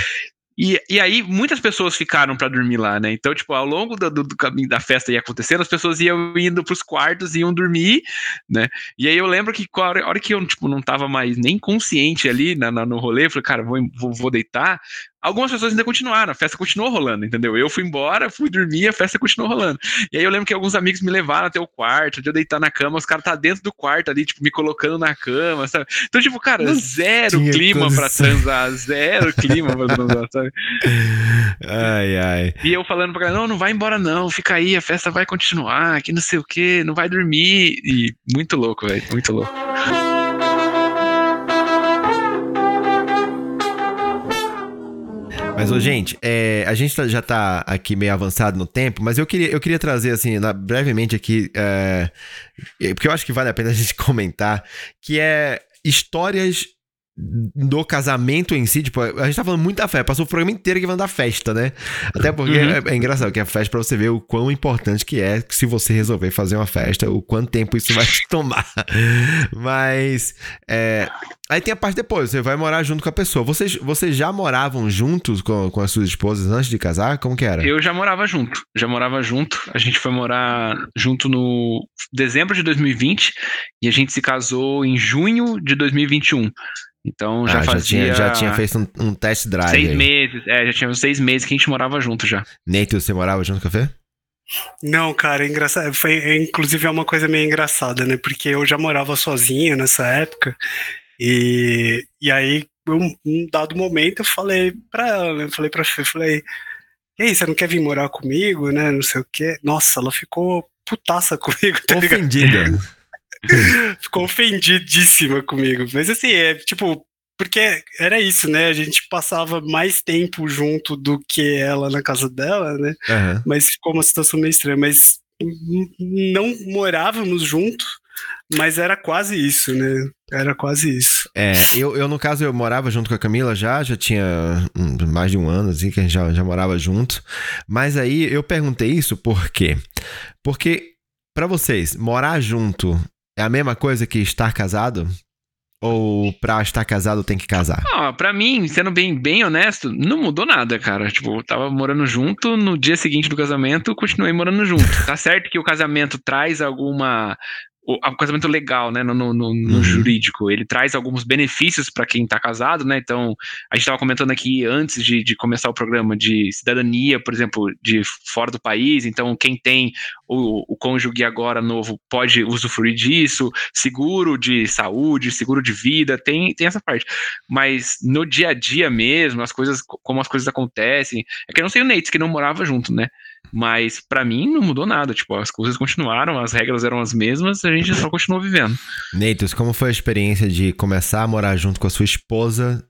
E, e aí, muitas pessoas ficaram para dormir lá, né? Então, tipo, ao longo do, do, do, caminho da festa ia acontecendo, as pessoas iam indo pros quartos, iam dormir, né? E aí eu lembro que a hora, a hora que eu, tipo, não tava mais nem consciente ali na, na no rolê, eu falei, cara, vou, vou, vou deitar. Algumas pessoas ainda continuaram, a festa continuou rolando, entendeu? Eu fui embora, fui dormir, a festa continuou rolando. E aí eu lembro que alguns amigos me levaram até o quarto, de eu deitar na cama, os caras tá dentro do quarto ali, tipo, me colocando na cama, sabe? Então, tipo, cara, Não zero clima condição. pra transar, zero clima pra transar, sabe? Ai, ai. E eu falando pra galera, não, não vai embora não, fica aí, a festa vai continuar, que não sei o que, não vai dormir. E muito louco, velho, muito louco. Mas, ô, gente, é, a gente tá, já tá aqui meio avançado no tempo, mas eu queria, eu queria trazer, assim, na, brevemente aqui, é, porque eu acho que vale a pena a gente *laughs* comentar, que é histórias do casamento em si, tipo, a gente tá falando muito da festa, passou o programa inteiro aqui falando da festa, né? Até porque uhum. é, é, engraçado que a festa pra você ver o quão importante que é se você resolver fazer uma festa, o quanto tempo isso vai *laughs* te tomar. Mas, é, aí tem a parte depois, você vai morar junto com a pessoa. Vocês, vocês já moravam juntos com, com as suas esposas antes de casar? Como que era? Eu já morava junto, já morava junto. A gente foi morar junto no dezembro de 2020 e a gente se casou em junho de 2021. Então já ah, fazia. Já tinha, já tinha feito um, um test drive. Seis aí. meses, é, já tinha uns seis meses que a gente morava junto já. Neito, você morava junto com a Fê? Não, cara, é engraçado. Foi, é, inclusive é uma coisa meio engraçada, né? Porque eu já morava sozinho nessa época. E, e aí, um, um dado momento, eu falei pra ela, né? Eu falei pra Fê, falei, e aí, você não quer vir morar comigo, né? Não sei o quê. Nossa, ela ficou putaça *laughs* comigo, tá Ofendida. *laughs* Ficou ofendidíssima comigo. Mas assim, é tipo, porque era isso, né? A gente passava mais tempo junto do que ela na casa dela, né? Uhum. Mas ficou uma situação meio estranha. Mas não morávamos juntos, mas era quase isso, né? Era quase isso. É, eu, eu no caso, eu morava junto com a Camila já, já tinha mais de um ano, assim, que a gente já, já morava junto. Mas aí eu perguntei isso por quê? Porque, para vocês, morar junto é a mesma coisa que estar casado? Ou pra estar casado tem que casar? Ah, pra mim, sendo bem, bem honesto, não mudou nada, cara. Tipo, eu tava morando junto, no dia seguinte do casamento, continuei morando junto. Tá certo que o casamento traz alguma o, casamento legal, né, no, no, no uhum. jurídico, ele traz alguns benefícios para quem está casado, né? Então, a gente estava comentando aqui antes de, de, começar o programa de cidadania, por exemplo, de fora do país. Então, quem tem o, o cônjuge agora novo pode usufruir disso, seguro de saúde, seguro de vida, tem, tem essa parte. Mas no dia a dia mesmo, as coisas, como as coisas acontecem, é que eu não sei o Nate, que não morava junto, né? Mas para mim não mudou nada. Tipo, as coisas continuaram, as regras eram as mesmas, a gente só continuou vivendo. Neitos, como foi a experiência de começar a morar junto com a sua esposa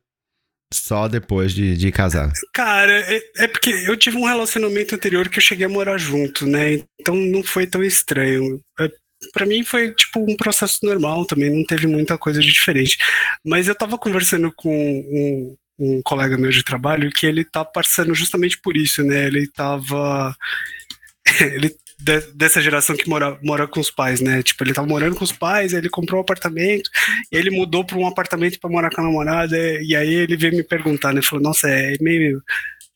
só depois de, de casar? Cara, é, é, porque eu tive um relacionamento anterior que eu cheguei a morar junto, né? Então não foi tão estranho. É, para mim foi tipo um processo normal também, não teve muita coisa de diferente. Mas eu tava conversando com um, um colega meu de trabalho que ele tá passando justamente por isso, né? Ele tava. *laughs* ele de, dessa geração que mora, mora com os pais, né? Tipo, ele tava morando com os pais, ele comprou um apartamento, ele mudou para um apartamento para morar com a namorada, e aí ele veio me perguntar, né? Falou, nossa, é meio.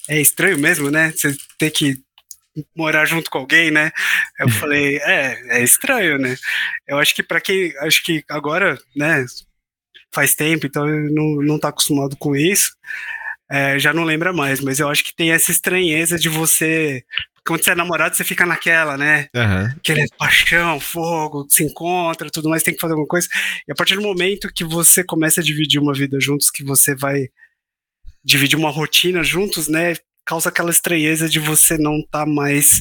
É estranho mesmo, né? Você ter que morar junto com alguém, né? Eu *laughs* falei, é, é estranho, né? Eu acho que para quem, acho que agora, né, faz tempo, então não, não tá acostumado com isso. É, já não lembra mais, mas eu acho que tem essa estranheza de você. Quando você é namorado, você fica naquela, né? Uhum. Aquele paixão, fogo, se encontra, tudo mais, tem que fazer alguma coisa. E a partir do momento que você começa a dividir uma vida juntos, que você vai dividir uma rotina juntos, né? Causa aquela estranheza de você não estar tá mais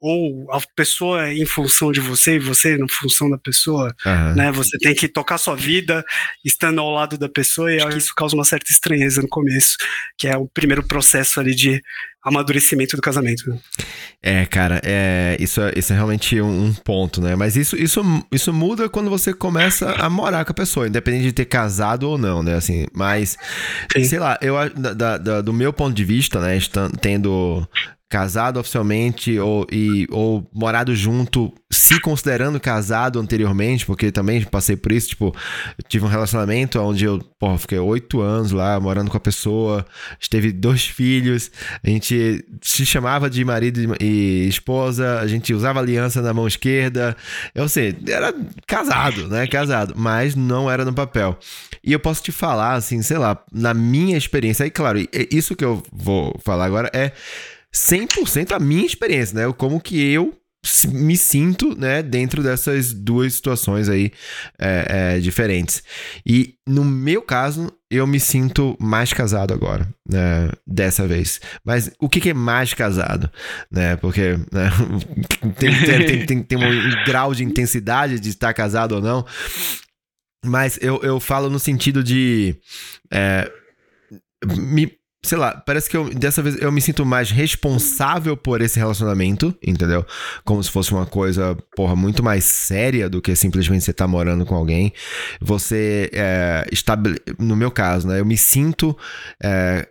ou a pessoa é em função de você e você em função da pessoa, uhum. né? Você tem que tocar sua vida estando ao lado da pessoa e isso causa uma certa estranheza no começo, que é o primeiro processo ali de amadurecimento do casamento. É, cara, é, isso, é, isso é realmente um, um, ponto, né? Mas isso, isso, isso muda quando você começa a morar com a pessoa, independente de ter casado ou não, né? Assim, mas, Sim. sei lá, eu, da, da, do meu ponto de vista, né, tendo casado oficialmente ou, e, ou morado junto, se considerando casado anteriormente, porque também passei por isso, tipo, tive um relacionamento onde eu, porra, fiquei oito anos lá morando com a pessoa, teve dois filhos, a gente se chamava de marido e esposa, a gente usava aliança na mão esquerda, eu sei, era casado, né, casado, mas não era no papel. E eu posso te falar, assim, sei lá, na minha experiência, aí claro, isso que eu vou falar agora é 100% a minha experiência, né? Como que eu me sinto, né, dentro dessas duas situações aí é, é, diferentes. E no meu caso, eu me sinto mais casado agora, né, dessa vez. Mas o que, que é mais casado, né? Porque né, *laughs* tem, tem, tem, tem, um grau de intensidade de estar casado ou não. Mas eu, eu falo no sentido de é, me, sei lá, parece que eu, dessa vez eu me sinto mais responsável por esse relacionamento, entendeu? Como se fosse uma coisa, porra, muito mais séria do que simplesmente você tá morando com alguém. Você, é, estabele... no meu caso, né, eu me sinto é,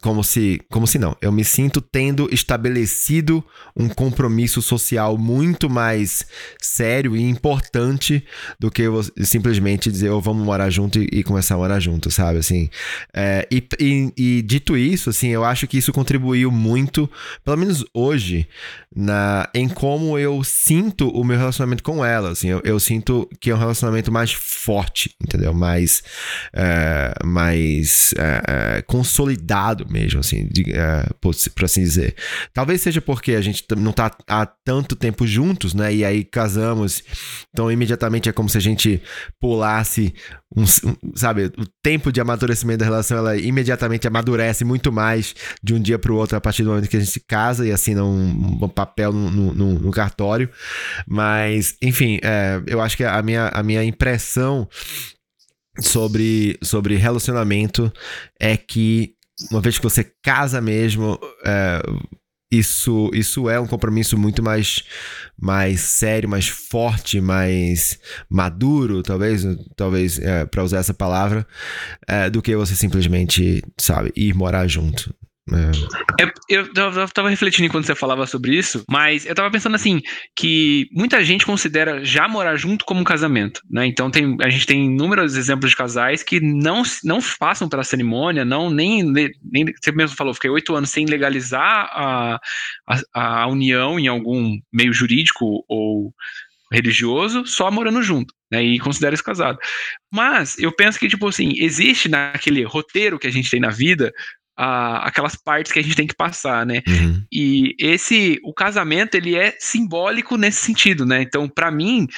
como se, como se não. Eu me sinto tendo estabelecido um compromisso social muito mais sério e importante do que eu simplesmente dizer, oh, vamos morar junto e, começar a morar junto, sabe? Assim, é, e, e, e, dito isso, assim, eu acho que isso contribuiu muito, pelo menos hoje, na, em como eu sinto o meu relacionamento com ela. Assim, eu, eu sinto que é um relacionamento mais forte, entendeu? Mais, é, mais é, é consolidado mesmo, assim, de, é, por, por, assim dizer. Talvez seja porque a gente não tá há tanto tempo juntos, né? E aí casamos, então imediatamente é como se a gente pulasse, um, um, sabe, o tempo de amadurecimento da relação, ela imediatamente amadurece muito mais de um dia para o outro a partir do momento que a gente casa e assina um, um papel no, no, no, cartório. Mas, enfim, é, eu acho que a minha, a minha impressão sobre, sobre relacionamento é que uma vez que você casa mesmo, é, isso, isso é um compromisso muito mais, mais sério, mais forte, mais maduro, talvez, talvez é, para usar essa palavra, é, do que você simplesmente, sabe, ir morar junto. É. é eu, eu tava refletindo enquanto você falava sobre isso, mas eu tava pensando assim, que muita gente considera já morar junto como um casamento, né? Então tem, a gente tem inúmeros exemplos de casais que não, não passam pela cerimônia, não, nem, nem você mesmo falou, fiquei oito anos sem legalizar a, a, a união em algum meio jurídico ou religioso, só morando junto, né? E considera isso casado. Mas eu penso que, tipo assim, existe naquele roteiro que a gente tem na vida a, aquelas partes que a gente tem que passar, né? Uhum. E esse, o casamento, ele é simbólico nesse sentido, né? Então, para mim,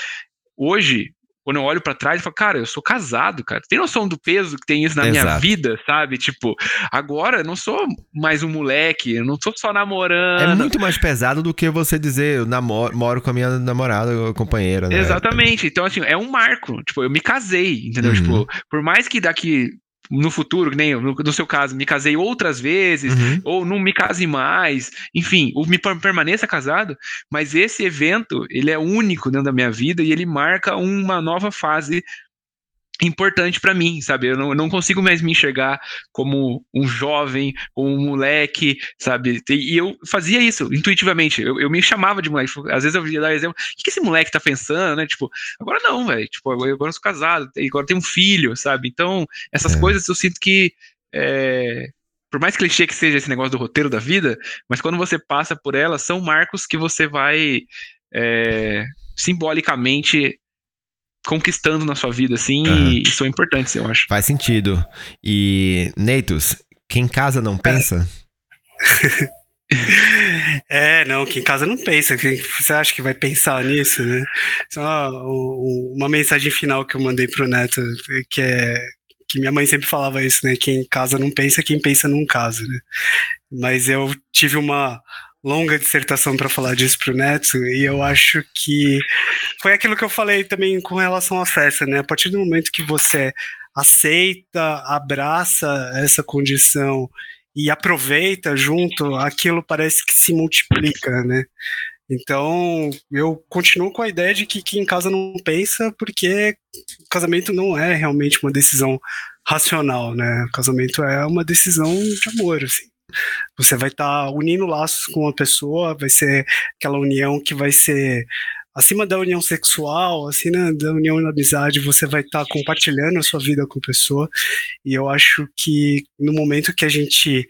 hoje, quando eu olho para trás, eu falo, cara, eu sou casado, cara. Tem noção do peso que tem isso na Exato. minha vida, sabe? Tipo, agora eu não sou mais um moleque, eu não tô só namorando. É muito mais pesado do que você dizer, eu namoro, moro com a minha namorada, companheira, né? Exatamente. Então, assim, é um marco. Tipo, eu me casei, entendeu? Uhum. Tipo, por mais que daqui no futuro, que nem no, no, seu caso, me casei outras vezes, uhum. ou não me case mais, enfim, ou me permaneça casado, mas esse evento, ele é único dentro da minha vida e ele marca uma nova fase importante para mim, sabe? Eu não, eu não, consigo mais me enxergar como um jovem, como um moleque, sabe? E eu fazia isso intuitivamente. Eu, eu me chamava de moleque. Às vezes eu ia dar exemplo, o que, que esse moleque tá pensando, né? Tipo, agora não, velho. Tipo, agora eu sou casado, agora tenho um filho, sabe? Então, essas é. coisas eu sinto que. É, por mais clichê que seja esse negócio do roteiro da vida, mas quando você passa por ela, são marcos que você vai é, simbolicamente conquistando na sua vida, assim, uhum. e são importantes, eu acho. Faz sentido. E, Neitos, quem casa não pensa? *laughs* É, não, quem casa não pensa. Quem, você acha que vai pensar nisso, né? Só uma mensagem final que eu mandei pro Neto, que é que minha mãe sempre falava isso, né? Quem casa não pensa, quem pensa não casa, né? Mas eu tive uma longa dissertação para falar disso pro Neto, e eu acho que foi aquilo que eu falei também com relação à festa, né? A partir do momento que você aceita, abraça essa condição e aproveita junto, aquilo parece que se multiplica, né? Então, eu continuo com a ideia de que quem em casa não pensa, porque casamento não é realmente uma decisão racional, né? O casamento é uma decisão de amor, assim. Você vai estar tá unindo laços com uma pessoa, vai ser aquela união que vai ser acima da união sexual, acima da união na amizade, você vai estar tá compartilhando a sua vida com a pessoa. E eu acho que no momento que a gente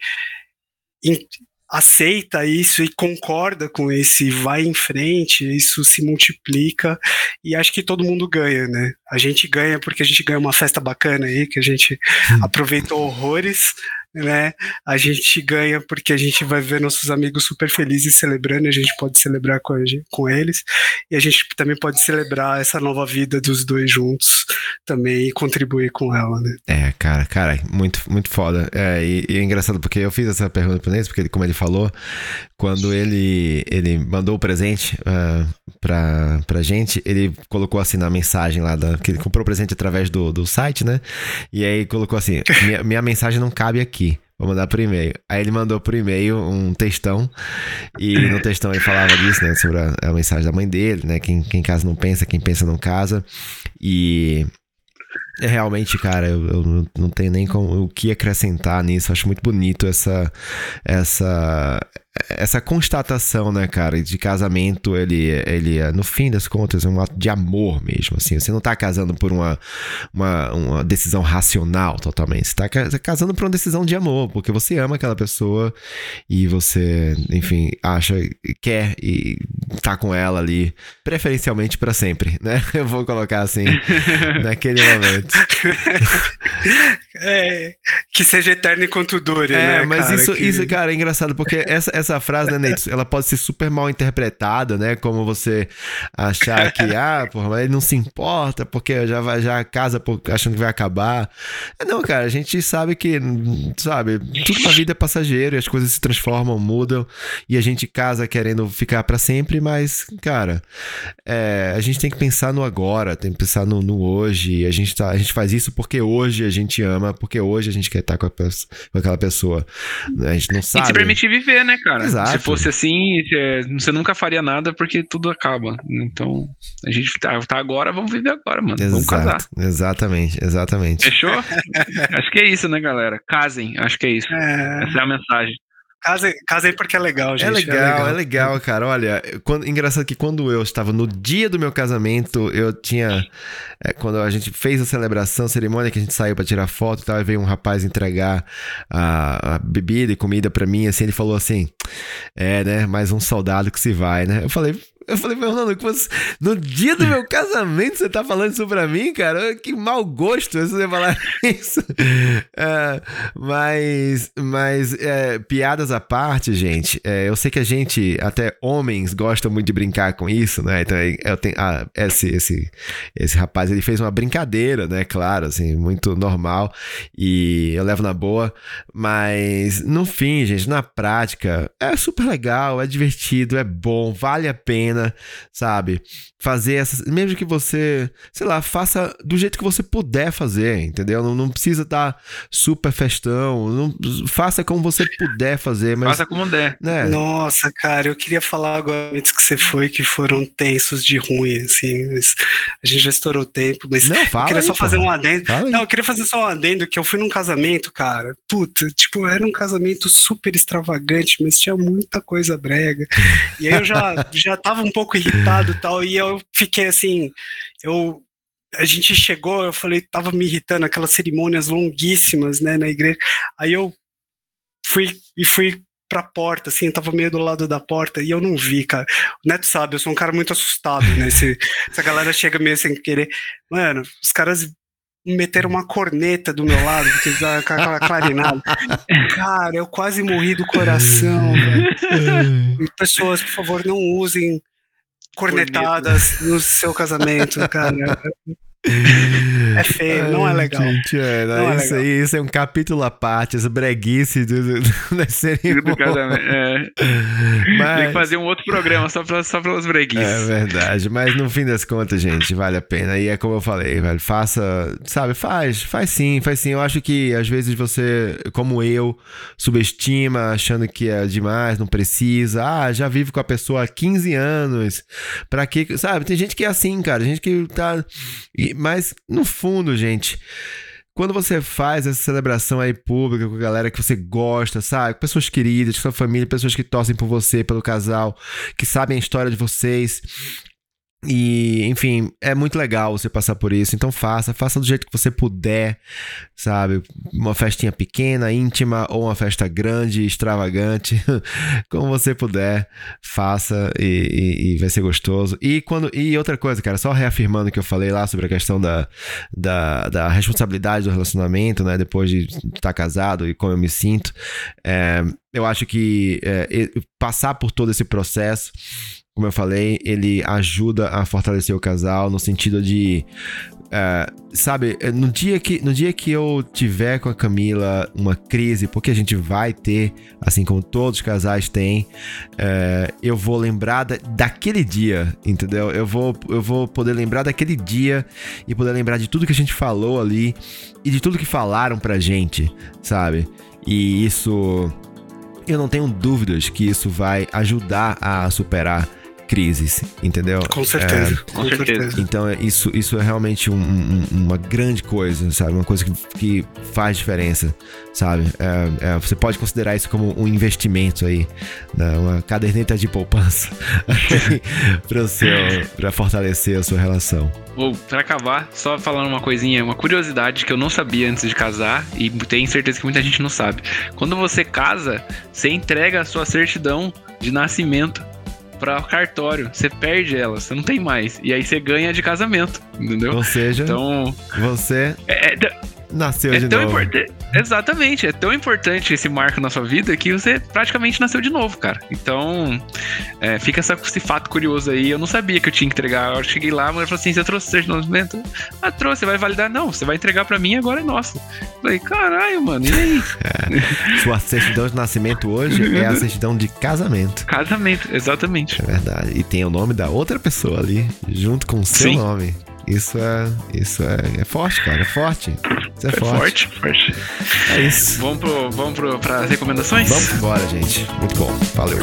aceita isso e concorda com esse vai em frente, isso se multiplica e acho que todo mundo ganha, né? A gente ganha porque a gente ganha uma festa bacana aí, que a gente aproveitou horrores, né? A gente ganha porque a gente vai ver nossos amigos super felizes celebrando, a gente pode celebrar com, com eles, e a gente também pode celebrar essa nova vida dos dois juntos também e contribuir com ela, né? É, cara, cara, muito, muito foda. É, e, e é engraçado porque eu fiz essa pergunta pro Ney, porque ele, como ele falou, quando ele, ele mandou o presente uh, pra, pra gente, ele colocou assim na mensagem lá, da, que ele comprou o presente através do, do site, né? E aí colocou assim: minha, minha mensagem não cabe aqui. Vou mandar por e-mail. Aí ele mandou por e-mail um textão. E no textão ele falava disso, né? Sobre a, a mensagem da mãe dele, né? Quem, quem casa não pensa, quem pensa não casa. E é realmente, cara, eu, eu, não tenho nem como, o que acrescentar nisso. Acho muito bonito essa, essa, essa constatação, né, cara, de casamento, ele, ele é, no fim das contas, é um ato de amor mesmo, assim. Você não tá casando por uma, uma, uma decisão racional totalmente. Você tá casando por uma decisão de amor, porque você ama aquela pessoa e você, enfim, acha, quer e tá com ela ali, preferencialmente para sempre, né? *laughs* Eu vou colocar assim, *laughs* naquele momento. É, que seja eterno enquanto dure, é, né? Mas cara, isso, que... isso, cara, é engraçado, porque essa, essa frase, né, Neito, ela pode ser super mal interpretada, né? Como você achar que, *laughs* ah, porra, mas ele não se importa porque já vai, já casa achando que vai acabar. Não, cara, a gente sabe que, sabe, tudo na vida é passageiro e as coisas se transformam, mudam e a gente casa querendo ficar para sempre, mas, cara, é, a gente tem que pensar no agora, tem que pensar no, no hoje. A gente, tá, a gente faz isso porque hoje a gente ama, porque hoje a gente quer estar com, a, com aquela pessoa. A gente não sabe. E se permitir viver, né, cara? Exato. Se fosse assim, é, você nunca faria nada porque tudo acaba. Então, a gente tá, tá agora, vamos viver agora, mano. Exato, vamos casar. Exatamente, exatamente. Fechou? *laughs* acho que é isso, né, galera? Casem, acho que é isso. É... Essa é a mensagem. Casem, casem porque é legal, gente. É legal, é legal, é legal cara. Olha, quando, engraçado que quando eu estava no dia do meu casamento, eu tinha. É, quando a gente fez a celebração, a cerimônia que a gente saiu para tirar foto e tal, e veio um rapaz entregar a, a bebida e comida para mim, assim, ele falou assim: É, né? Mais um soldado que se vai, né? Eu falei, eu falei, Fernando, no dia do meu casamento você tá falando isso pra mim, cara? Que mau gosto você falar *laughs* isso. É, mas, mas é, piadas à parte, gente, é, eu sei que a gente, até homens, gostam muito de brincar com isso, né? Então, eu tenho, ah, esse, esse, esse rapaz, ele fez uma brincadeira, né? Claro, assim, muito normal. E eu levo na boa. Mas, no fim, gente, na prática, é super legal, é divertido, é bom, vale a pena sabe? Fazer essas. Mesmo que você, sei lá, faça do jeito que você puder fazer, entendeu? Não, não precisa estar tá super festão. Não, faça como você puder fazer, mas. Faça como der. Né? Nossa, cara, eu queria falar agora antes que você foi que foram tensos de ruim, assim. a gente já estourou o tempo, mas não, fala eu queria aí, só fazer um adendo. Não, eu queria fazer só um adendo que eu fui num casamento, cara. Puta, tipo, era um casamento super extravagante, mas tinha muita coisa brega. E aí eu já, *laughs* já tava um pouco irritado e tal, e eu fiquei assim, eu a gente chegou, eu falei, tava me irritando, aquelas cerimônias longuíssimas, né, na igreja. Aí eu fui e fui pra porta, assim, eu tava meio do lado da porta e eu não vi, cara. O Neto sabe, eu sou um cara muito assustado, né? Se, essa galera chega meio sem querer. Mano, os caras meteram uma corneta do meu lado, porque aquela clarinada. Cara, eu quase morri do coração, velho. *laughs* Pessoas, por favor, não usem cornetadas Corneta. no seu casamento, cara. *laughs* É feio, não é legal. Gente, é, não, Não é isso legal. aí, isso é um capítulo à parte, essa breguice do, do, *laughs* da cerimônia. é. Tem Mas- que fazer um outro programa só, pra, só pelas É breguices. verdade, mas no fim das contas, gente, vale a pena. E é como eu falei, velho, faça, sabe, faz, faz sim, faz sim. Eu acho que às vezes você, como eu, subestima, achando que é demais, não precisa. Ah, já vivo com a pessoa há 15 anos. Pra que, sabe? Tem gente que é assim, cara, gente que tá. Mas no fundo, gente. Quando você faz essa celebração aí pública com a galera que você gosta, sabe? Com pessoas queridas, com sua família, pessoas que torcem por você, pelo casal, que sabem a história de vocês. E, enfim, é muito legal você passar por isso. Então faça, faça do jeito que você puder, sabe? Uma festinha pequena, íntima, ou uma festa grande, extravagante, *laughs* como você puder, faça e, e- e vai ser gostoso. E quando e outra coisa, cara, só reafirmando o que eu falei lá sobre a questão da, da, da responsabilidade do relacionamento, né? Depois de estar casado e como eu me sinto, é, eu acho que é, passar por todo esse processo como eu falei, ele ajuda a fortalecer o casal no sentido de. é, sabe, no dia, que, no dia que eu tiver com a Camila uma crise, porque a gente vai ter, assim como todos os casais têm, é, eu vou lembrar da- daquele dia, entendeu? Eu vou, eu vou poder lembrar daquele dia e poder lembrar de tudo que a gente falou ali e de tudo que falaram pra gente, sabe? E isso. Eu não tenho dúvidas que isso vai ajudar a superar crises, entendeu? Com certeza. com certeza. Então, é- isso, isso é realmente um- um- uma grande coisa, sabe? Uma coisa que, que faz diferença, sabe? É- é, você pode considerar isso como um investimento aí, né? uma caderneta de poupança *laughs* *laughs* para para fortalecer a sua relação. Ou, pra acabar, só falando uma coisinha, uma curiosidade que eu não sabia antes de casar e tenho certeza que muita gente não sabe. Quando você casa, você entrega a sua certidão de nascimento pra cartório. Você perde ela, você não tem mais. E aí você ganha de casamento, entendeu? Ou seja, Então, você é, é- nasceu é de tão novo. Exatamente, é tão importante esse marco na sua vida que você praticamente nasceu de novo, cara. Então, é, fica essa- esse fato curioso aí. Eu não sabia que eu tinha que entregar. Eu cheguei lá, a mulher falou assim: você trouxe certidão de nascimento? Ah, trouxe, você vai validar? Não, você vai entregar pra mim agora é nosso. Falei, caralho, mano, e aí? *laughs* Sua certidão de nascimento hoje é a certidão de casamento. Casamento, exatamente. É verdade. E tem o nome da outra pessoa ali, junto com o seu Sim. nome. Isso é. Isso é, é forte, cara. É forte. Isso é, É forte. forte, forte. É isso. Vamos, pro, vamos pro, pras recomendações? Vamos embora, gente. Muito bom. Valeu.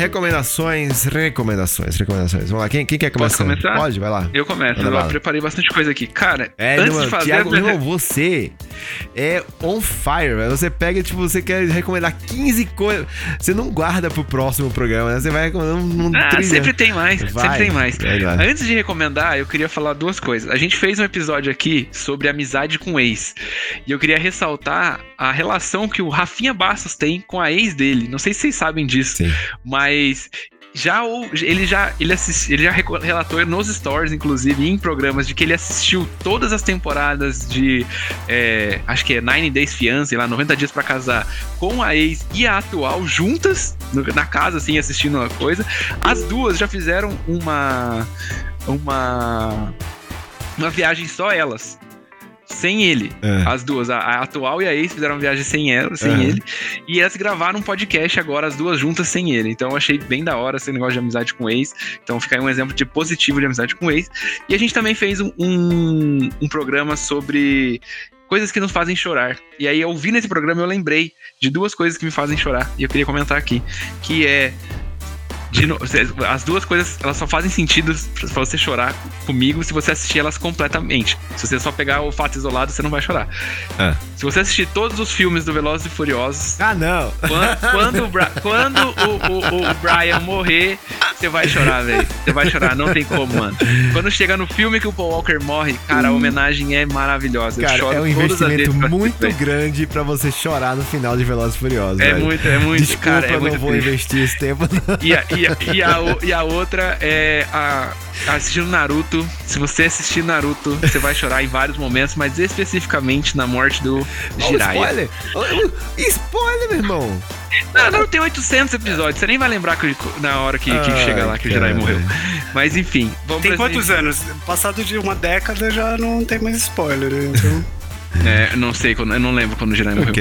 Recomendações, recomendações, recomendações. Vamos lá, quem, quem quer começar? começar? Pode, vai lá. Eu começo, eu preparei bastante coisa aqui. Cara, É, antes meu, de fazer. Thiago, minha- você é on fire, velho. Você pega, tipo, você quer recomendar 15 coisas. Você não guarda pro próximo programa, né? Você vai recomendando um Ah, sempre tem mais, Vai, sempre tem mais. vai lá. Antes de recomendar, eu queria falar duas coisas. A gente fez um episódio aqui sobre amizade com ex. E eu queria ressaltar a relação que o Rafinha Bastos tem com a ex dele. Não sei se vocês sabem disso, Sim. mas já ou- ele já ele, assisti, ele já relatou nos stories, inclusive, em programas, de que ele assistiu todas as temporadas de é, acho que é Nine Days Fiancé, lá 90 dias pra casar, com a ex e a atual juntas no- na casa, assim, assistindo uma coisa. As duas já fizeram uma uma uma viagem só elas. Sem ele. É. As duas, a, a atual e a ex fizeram uma viagem sem ela, sem Aham. ele. E elas gravaram um podcast agora, as duas juntas sem ele. Então eu achei bem da hora esse negócio de amizade com ex. Então fica aí um exemplo de positivo de amizade com ex. E a gente também fez um, um, um programa sobre coisas que nos fazem chorar. E aí, ouvindo esse programa, eu lembrei de duas coisas que me fazem chorar. E eu queria comentar aqui. Que é. No- as duas coisas, elas só fazem sentido pra você chorar comigo se você assistir elas completamente. Se você só pegar o fato isolado, você não vai chorar. É. Se você assistir todos os filmes do Velozes e Furiosos, Ah, não. quando, quando, o, Bra- quando o, o- o Brian morrer, você vai chorar, velho. Você vai chorar, não tem como, mano. Quando chega no filme que o Paul Walker morre, cara, a homenagem é maravilhosa. Eu Cara, é um investimento muito velho. grande pra você chorar no final de Velozes e Furiosos, É velho. muito, é muito, Desculpa, cara, é eu muito não vou triste. investir esse tempo. E a, e, a, e, a, e a outra é a, assistindo Naruto, se você assistir Naruto, você vai chorar em vários momentos, mas especificamente na morte do Jiraiya. spoiler! Spoiler, meu irmão! Não, não tem 800 episódios, você nem vai lembrar que, na hora que, que Ai, chega lá que o Jiraiya cara. morreu. Mas enfim, vamos Tem quantos anos? Passado de uma década já não tem mais spoiler, né? Então, *laughs* É, não sei, quando, eu não lembro quando o Jiraiya morreu.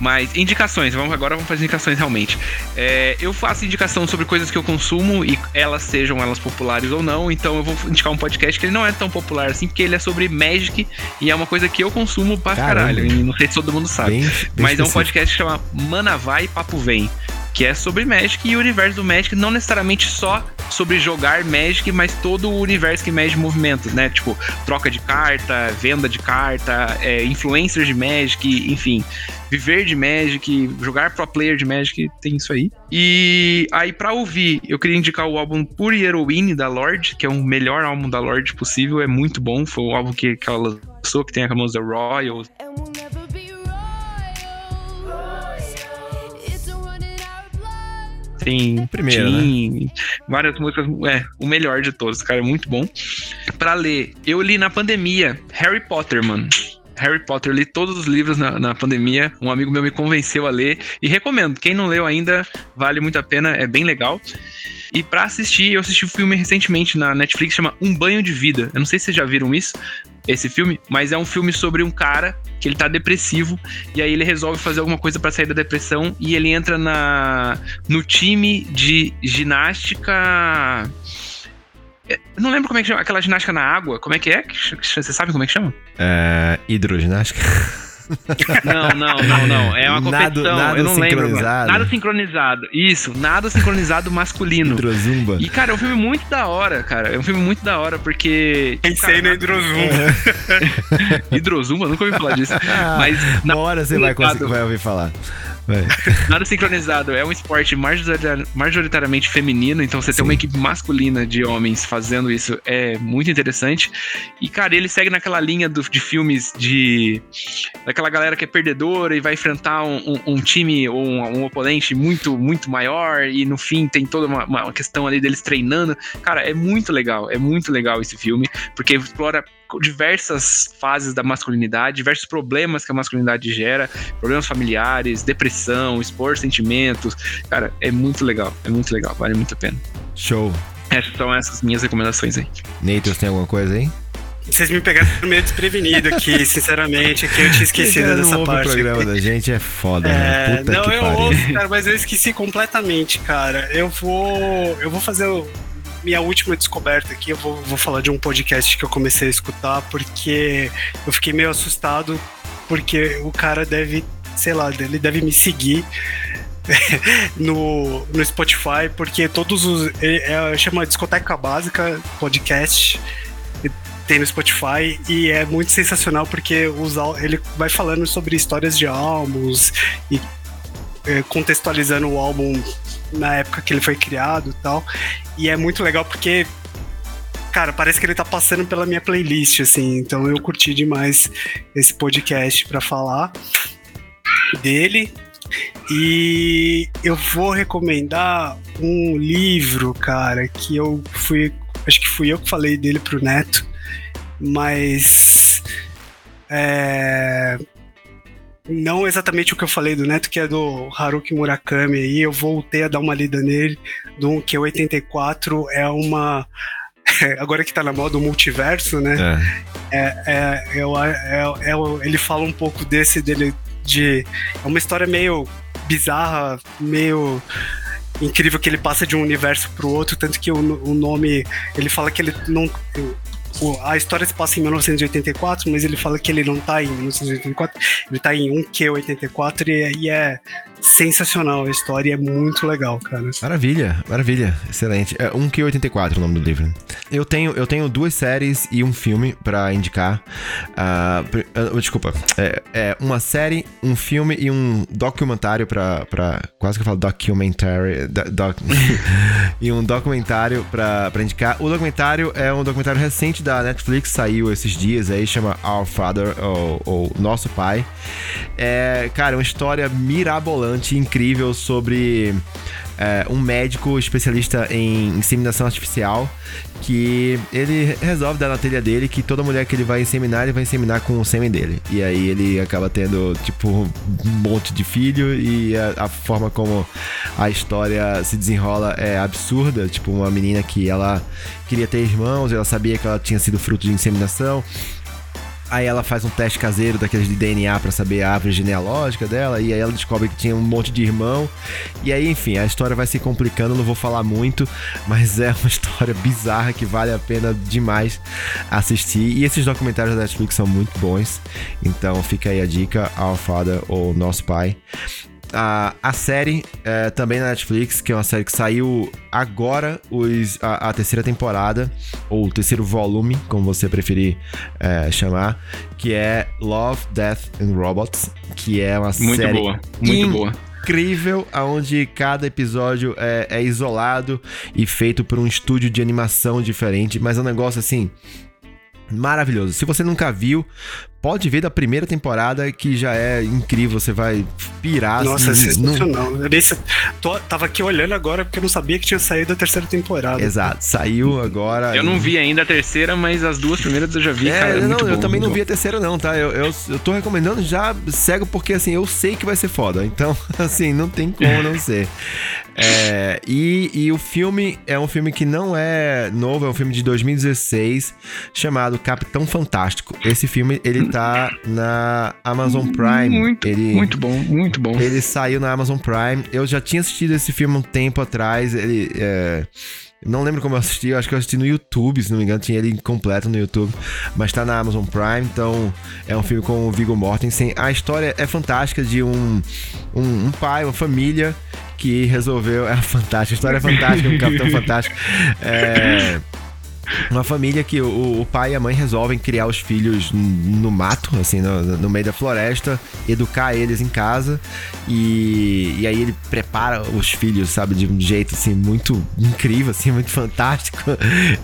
Mas indicações, vamos agora vamos fazer indicações realmente. É, eu faço indicação sobre coisas que eu consumo e elas sejam elas populares ou não. Então eu vou indicar um podcast que ele não é tão popular assim, porque ele é sobre Magic e é uma coisa que eu consumo pra Caramba. caralho. E não sei se todo mundo sabe. Bem, bem Mas é um específico. podcast que chama Mana Vai e Papo Vem. Que é sobre Magic e o universo do Magic, não necessariamente só sobre jogar Magic, mas todo o universo que Magic movimenta, né? Tipo, troca de carta, venda de carta, é, influencers de Magic, enfim. Viver de Magic, jogar pro player de Magic, tem isso aí. E aí, pra ouvir, eu queria indicar o álbum Pure Heroine da Lorde, que é o melhor álbum da Lorde possível, é muito bom. Foi o álbum que, que ela lançou, que tem a famosa Royal, we'll Tem Primeiro, Tim, várias músicas. É, o melhor de todos, cara, é muito bom. Pra ler, eu li na pandemia Harry Potter, mano. Harry Potter, eu li todos os livros na, na pandemia. Um amigo meu me convenceu a ler e recomendo. Quem não leu ainda, vale muito a pena, é bem legal. E pra assistir, eu assisti um filme recentemente na Netflix chama Um Banho de Vida. Eu não sei se vocês já viram isso, esse filme, mas é um filme sobre um cara que ele tá depressivo e aí ele resolve fazer alguma coisa pra sair da depressão e ele entra na no time de ginástica É, eu não lembro como é que chama, aquela ginástica na água, como é que é? Você sabe como é que chama? É, hidroginástica. *laughs* Não, não, não, não. É uma competição. nado eu não lembro. agora. sincronizado. Nada sincronizado. Isso, nada sincronizado masculino. Hidrozumba. E, cara, é um filme muito da hora, cara. É um filme muito da hora, porque. pensei no cara, Hidrozum. Hidrozumba, *laughs* nunca ouvi falar disso. *laughs* Mas Na hora você vai, conseguir, vai ouvir falar. Vai. *laughs* Nada sincronizado é um esporte majorita- majoritariamente feminino, então você Sim. ter uma equipe masculina de homens fazendo isso é muito interessante. E, cara, ele segue naquela linha do- de filmes de. daquela galera que é perdedora e vai enfrentar um, um- um time ou um, um oponente muito, muito maior, e no fim tem toda uma, uma questão ali deles treinando. Cara, é muito legal, é muito legal esse filme, porque explora diversas fases da masculinidade, diversos problemas que a masculinidade gera, problemas familiares, depressão, expor sentimentos. Cara, é muito legal, é muito legal, vale muito a pena. Show. Essas são essas minhas recomendações aí. Nathan, tem alguma coisa aí? Vocês me pegaram meio desprevenido aqui, *laughs* sinceramente, que eu tinha esquecido Cara, não dessa ouve parte. o programa da gente é foda, É, né? Puta não, que eu pariu. ouço, cara, mas eu esqueci completamente, cara. Eu vou, eu vou fazer o- minha última descoberta aqui. Eu vou, vou falar de um podcast que eu comecei a escutar porque eu fiquei meio assustado porque o cara deve, sei lá, ele deve me seguir *laughs* no, no Spotify porque todos os é, chama Discoteca Básica Podcast tem no Spotify e é muito sensacional porque os, ele vai falando sobre histórias de álbuns e é, contextualizando o álbum na época que ele foi criado e tal. E é muito legal porque, cara, parece que ele tá passando pela minha playlist, assim. Então eu curti demais esse podcast pra falar dele. E eu vou recomendar um livro, cara, que eu fui. Acho que fui eu que falei dele pro Neto, mas. É, não exatamente o que eu falei do Neto, que é do Haruki Murakami aí, eu voltei a dar uma lida nele, do que é 84 é uma. *laughs* Agora que tá na moda o multiverso, né? É. É, é, é- é- ele fala um pouco desse dele de. É uma história meio bizarra, meio incrível que ele passa de um universo pro outro, tanto que o, o nome. Ele fala que ele não. A história se passa em 1984, mas ele fala que ele não tá em 1984, ele tá em 1Q84 e, e é sensacional a história, é muito legal, cara. Maravilha, maravilha, excelente. É 1Q84 o nome do livro. Eu tenho, eu tenho duas séries e um filme pra indicar. Ah, desculpa, é, é uma série, um filme e um documentário pra quase que eu falo documentary. do- doc- *laughs* e um documentário pra indicar. O documentário é um documentário recente da Netflix saiu esses dias aí, chama Our Father, ou, ou Nosso Pai. É, cara, uma história mirabolante, incrível sobre é, um médico especialista em inseminação artificial que ele resolve dar na telha dele que toda mulher que ele vai inseminar, ele vai inseminar com o sêmen dele. E aí ele acaba tendo, tipo, um monte de filho e a, a forma como a história se desenrola é absurda. Tipo, uma menina que ela queria ter irmãos, ela sabia que ela tinha sido fruto de inseminação. Aí ela faz um teste caseiro daqueles de DNA pra saber a árvore genealógica dela, e aí ela descobre que tinha um monte de irmão. E aí, enfim, a história vai se complicando, não vou falar muito, mas é uma *laughs* história bizarra que vale a pena demais assistir. E esses documentários da Netflix são muito bons. Então fica aí a dica, Our Father ou Nosso Pai. A, a série é, também na Netflix, que é uma série que saiu agora, os, a, a terceira temporada, ou o terceiro volume, como você preferir é, chamar, que é Love, Death and Robots, que é uma Muito série boa, muito in- boa. incrível, onde cada episódio é, é isolado e feito por um estúdio de animação diferente, mas é um negócio assim maravilhoso. Se você nunca viu, pode ver da primeira temporada que já é incrível, você vai pirar. Nossa, é assim, não- sensacional. Eu nem sa- tô- tava aqui olhando agora porque eu não sabia que tinha saído a terceira temporada. Exato, saiu agora. Eu não vi ainda a terceira, mas as duas primeiras eu já vi, É, cara. é não, muito eu bom, também não vi a terceira, não, tá? Eu, eu, eu tô recomendando já cego porque, assim, eu sei que vai ser foda. Então, *laughs* assim, não tem como não ser. *laughs* É, e, e o filme é um filme que não é novo, é um filme de 2016 chamado Capitão Fantástico. Esse filme, ele tá na Amazon Prime. Muito, ele, muito bom, muito bom. ele saiu na Amazon Prime. Eu já tinha assistido esse filme um tempo atrás. Ele. é, Não lembro como eu assisti, eu acho que eu assisti no YouTube, se não me engano, tinha ele completo no YouTube, mas tá na Amazon Prime, então é um filme com o Viggo Mortensen. A história é fantástica de um, um, um pai, uma família que resolveu. É fantástica, a história é fantástica, um Capitão *laughs* Fantástico. É. Uma família que o, o pai e a mãe resolvem criar os filhos no mato, assim, no, no meio da floresta, educar eles em casa e, e aí ele prepara os filhos, sabe, de um jeito assim muito incrível, assim, muito fantástico.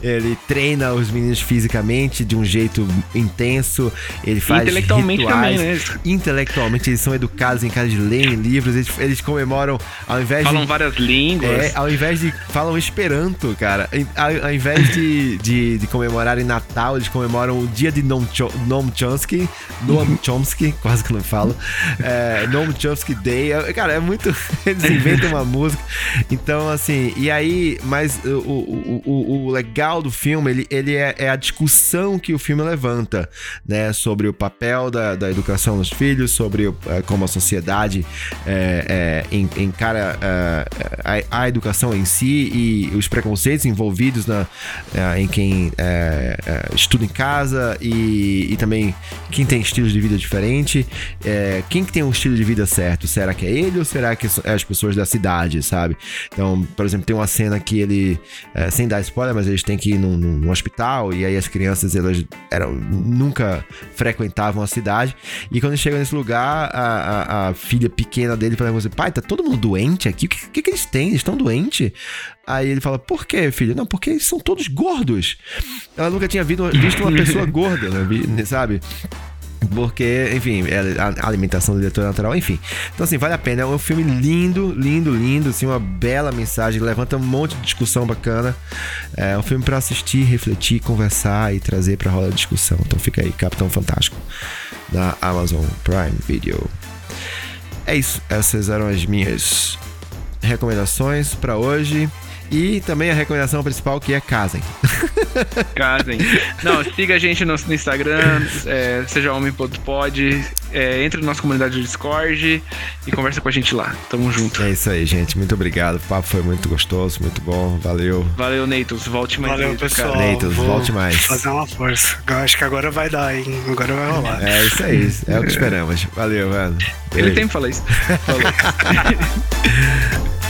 Ele treina os meninos fisicamente de um jeito intenso, ele faz Intelectualmente rituais. também, né? Intelectualmente eles são educados em casa de leem livros, eles, eles comemoram ao invés de Falam várias línguas. é, ao invés de. Falam Esperanto, cara. Ao, ao invés de, de, de comemorarem Natal, eles comemoram o dia de Noam, Cho Noam Chomsky. Noam *laughs* Chomsky, quase que eu não falo. É, Noam Chomsky Day. É, Cara, é muito. *laughs* Eles inventam uma música. Então, assim. E aí, mas o, o, o, o legal do filme, ele, ele é, é a discussão que o filme levanta, né? Sobre o papel da, da educação dos filhos, sobre é, como a sociedade é, é, en- encara a, a educação em si e os preconceitos envolvidos na, em quem é, é, estuda em casa e, e também quem tem estilos de vida diferente. É, quem que tem um estilo de vida certo? Será que é ele ou será que é as pessoas da cidade, sabe? Então, por exemplo, tem uma cena que ele, é, sem dar spoiler, mas eles têm que ir num- num hospital e aí as crianças elas eram, nunca frequentavam a cidade e quando chegam nesse lugar, a, a- a filha pequena dele fala assim, pai, tá todo mundo doente aqui? O que, que, que eles têm? Eles estão doentes? Aí ele fala, por quê, filho? Não, porque eles são todos gordos. Ela nunca tinha visto, uma pessoa gorda, né? Vi- sabe? Porque, enfim, é a alimentação do diretor natural, enfim. Então, assim, vale a pena. É um filme lindo, lindo, lindo, assim, uma bela mensagem, levanta um monte de discussão bacana. É um filme pra assistir, refletir, conversar e trazer pra roda de discussão. Então fica aí, Capitão Fantástico, da Amazon Prime Video. É isso, essas eram as minhas recomendações pra hoje. E também a recomendação principal que é casem. *laughs* Casem. Não, siga a gente no, no Instagram, é, seja homem.pod, é, entre na nossa comunidade do Discord e conversa com a gente lá. Tamo junto. É isso aí, gente. Muito obrigado. O papo foi muito gostoso, muito bom. Valeu. Valeu, Neitos. Volte mais Valeu, pessoal. cara. Neitos, volte mais. Fazer uma força. Eu acho que agora vai dar, hein? Agora vai rolar. É isso aí. É o que esperamos. Valeu, mano. Ele Beijo. sempre fala isso. *laughs* Falou. *laughs*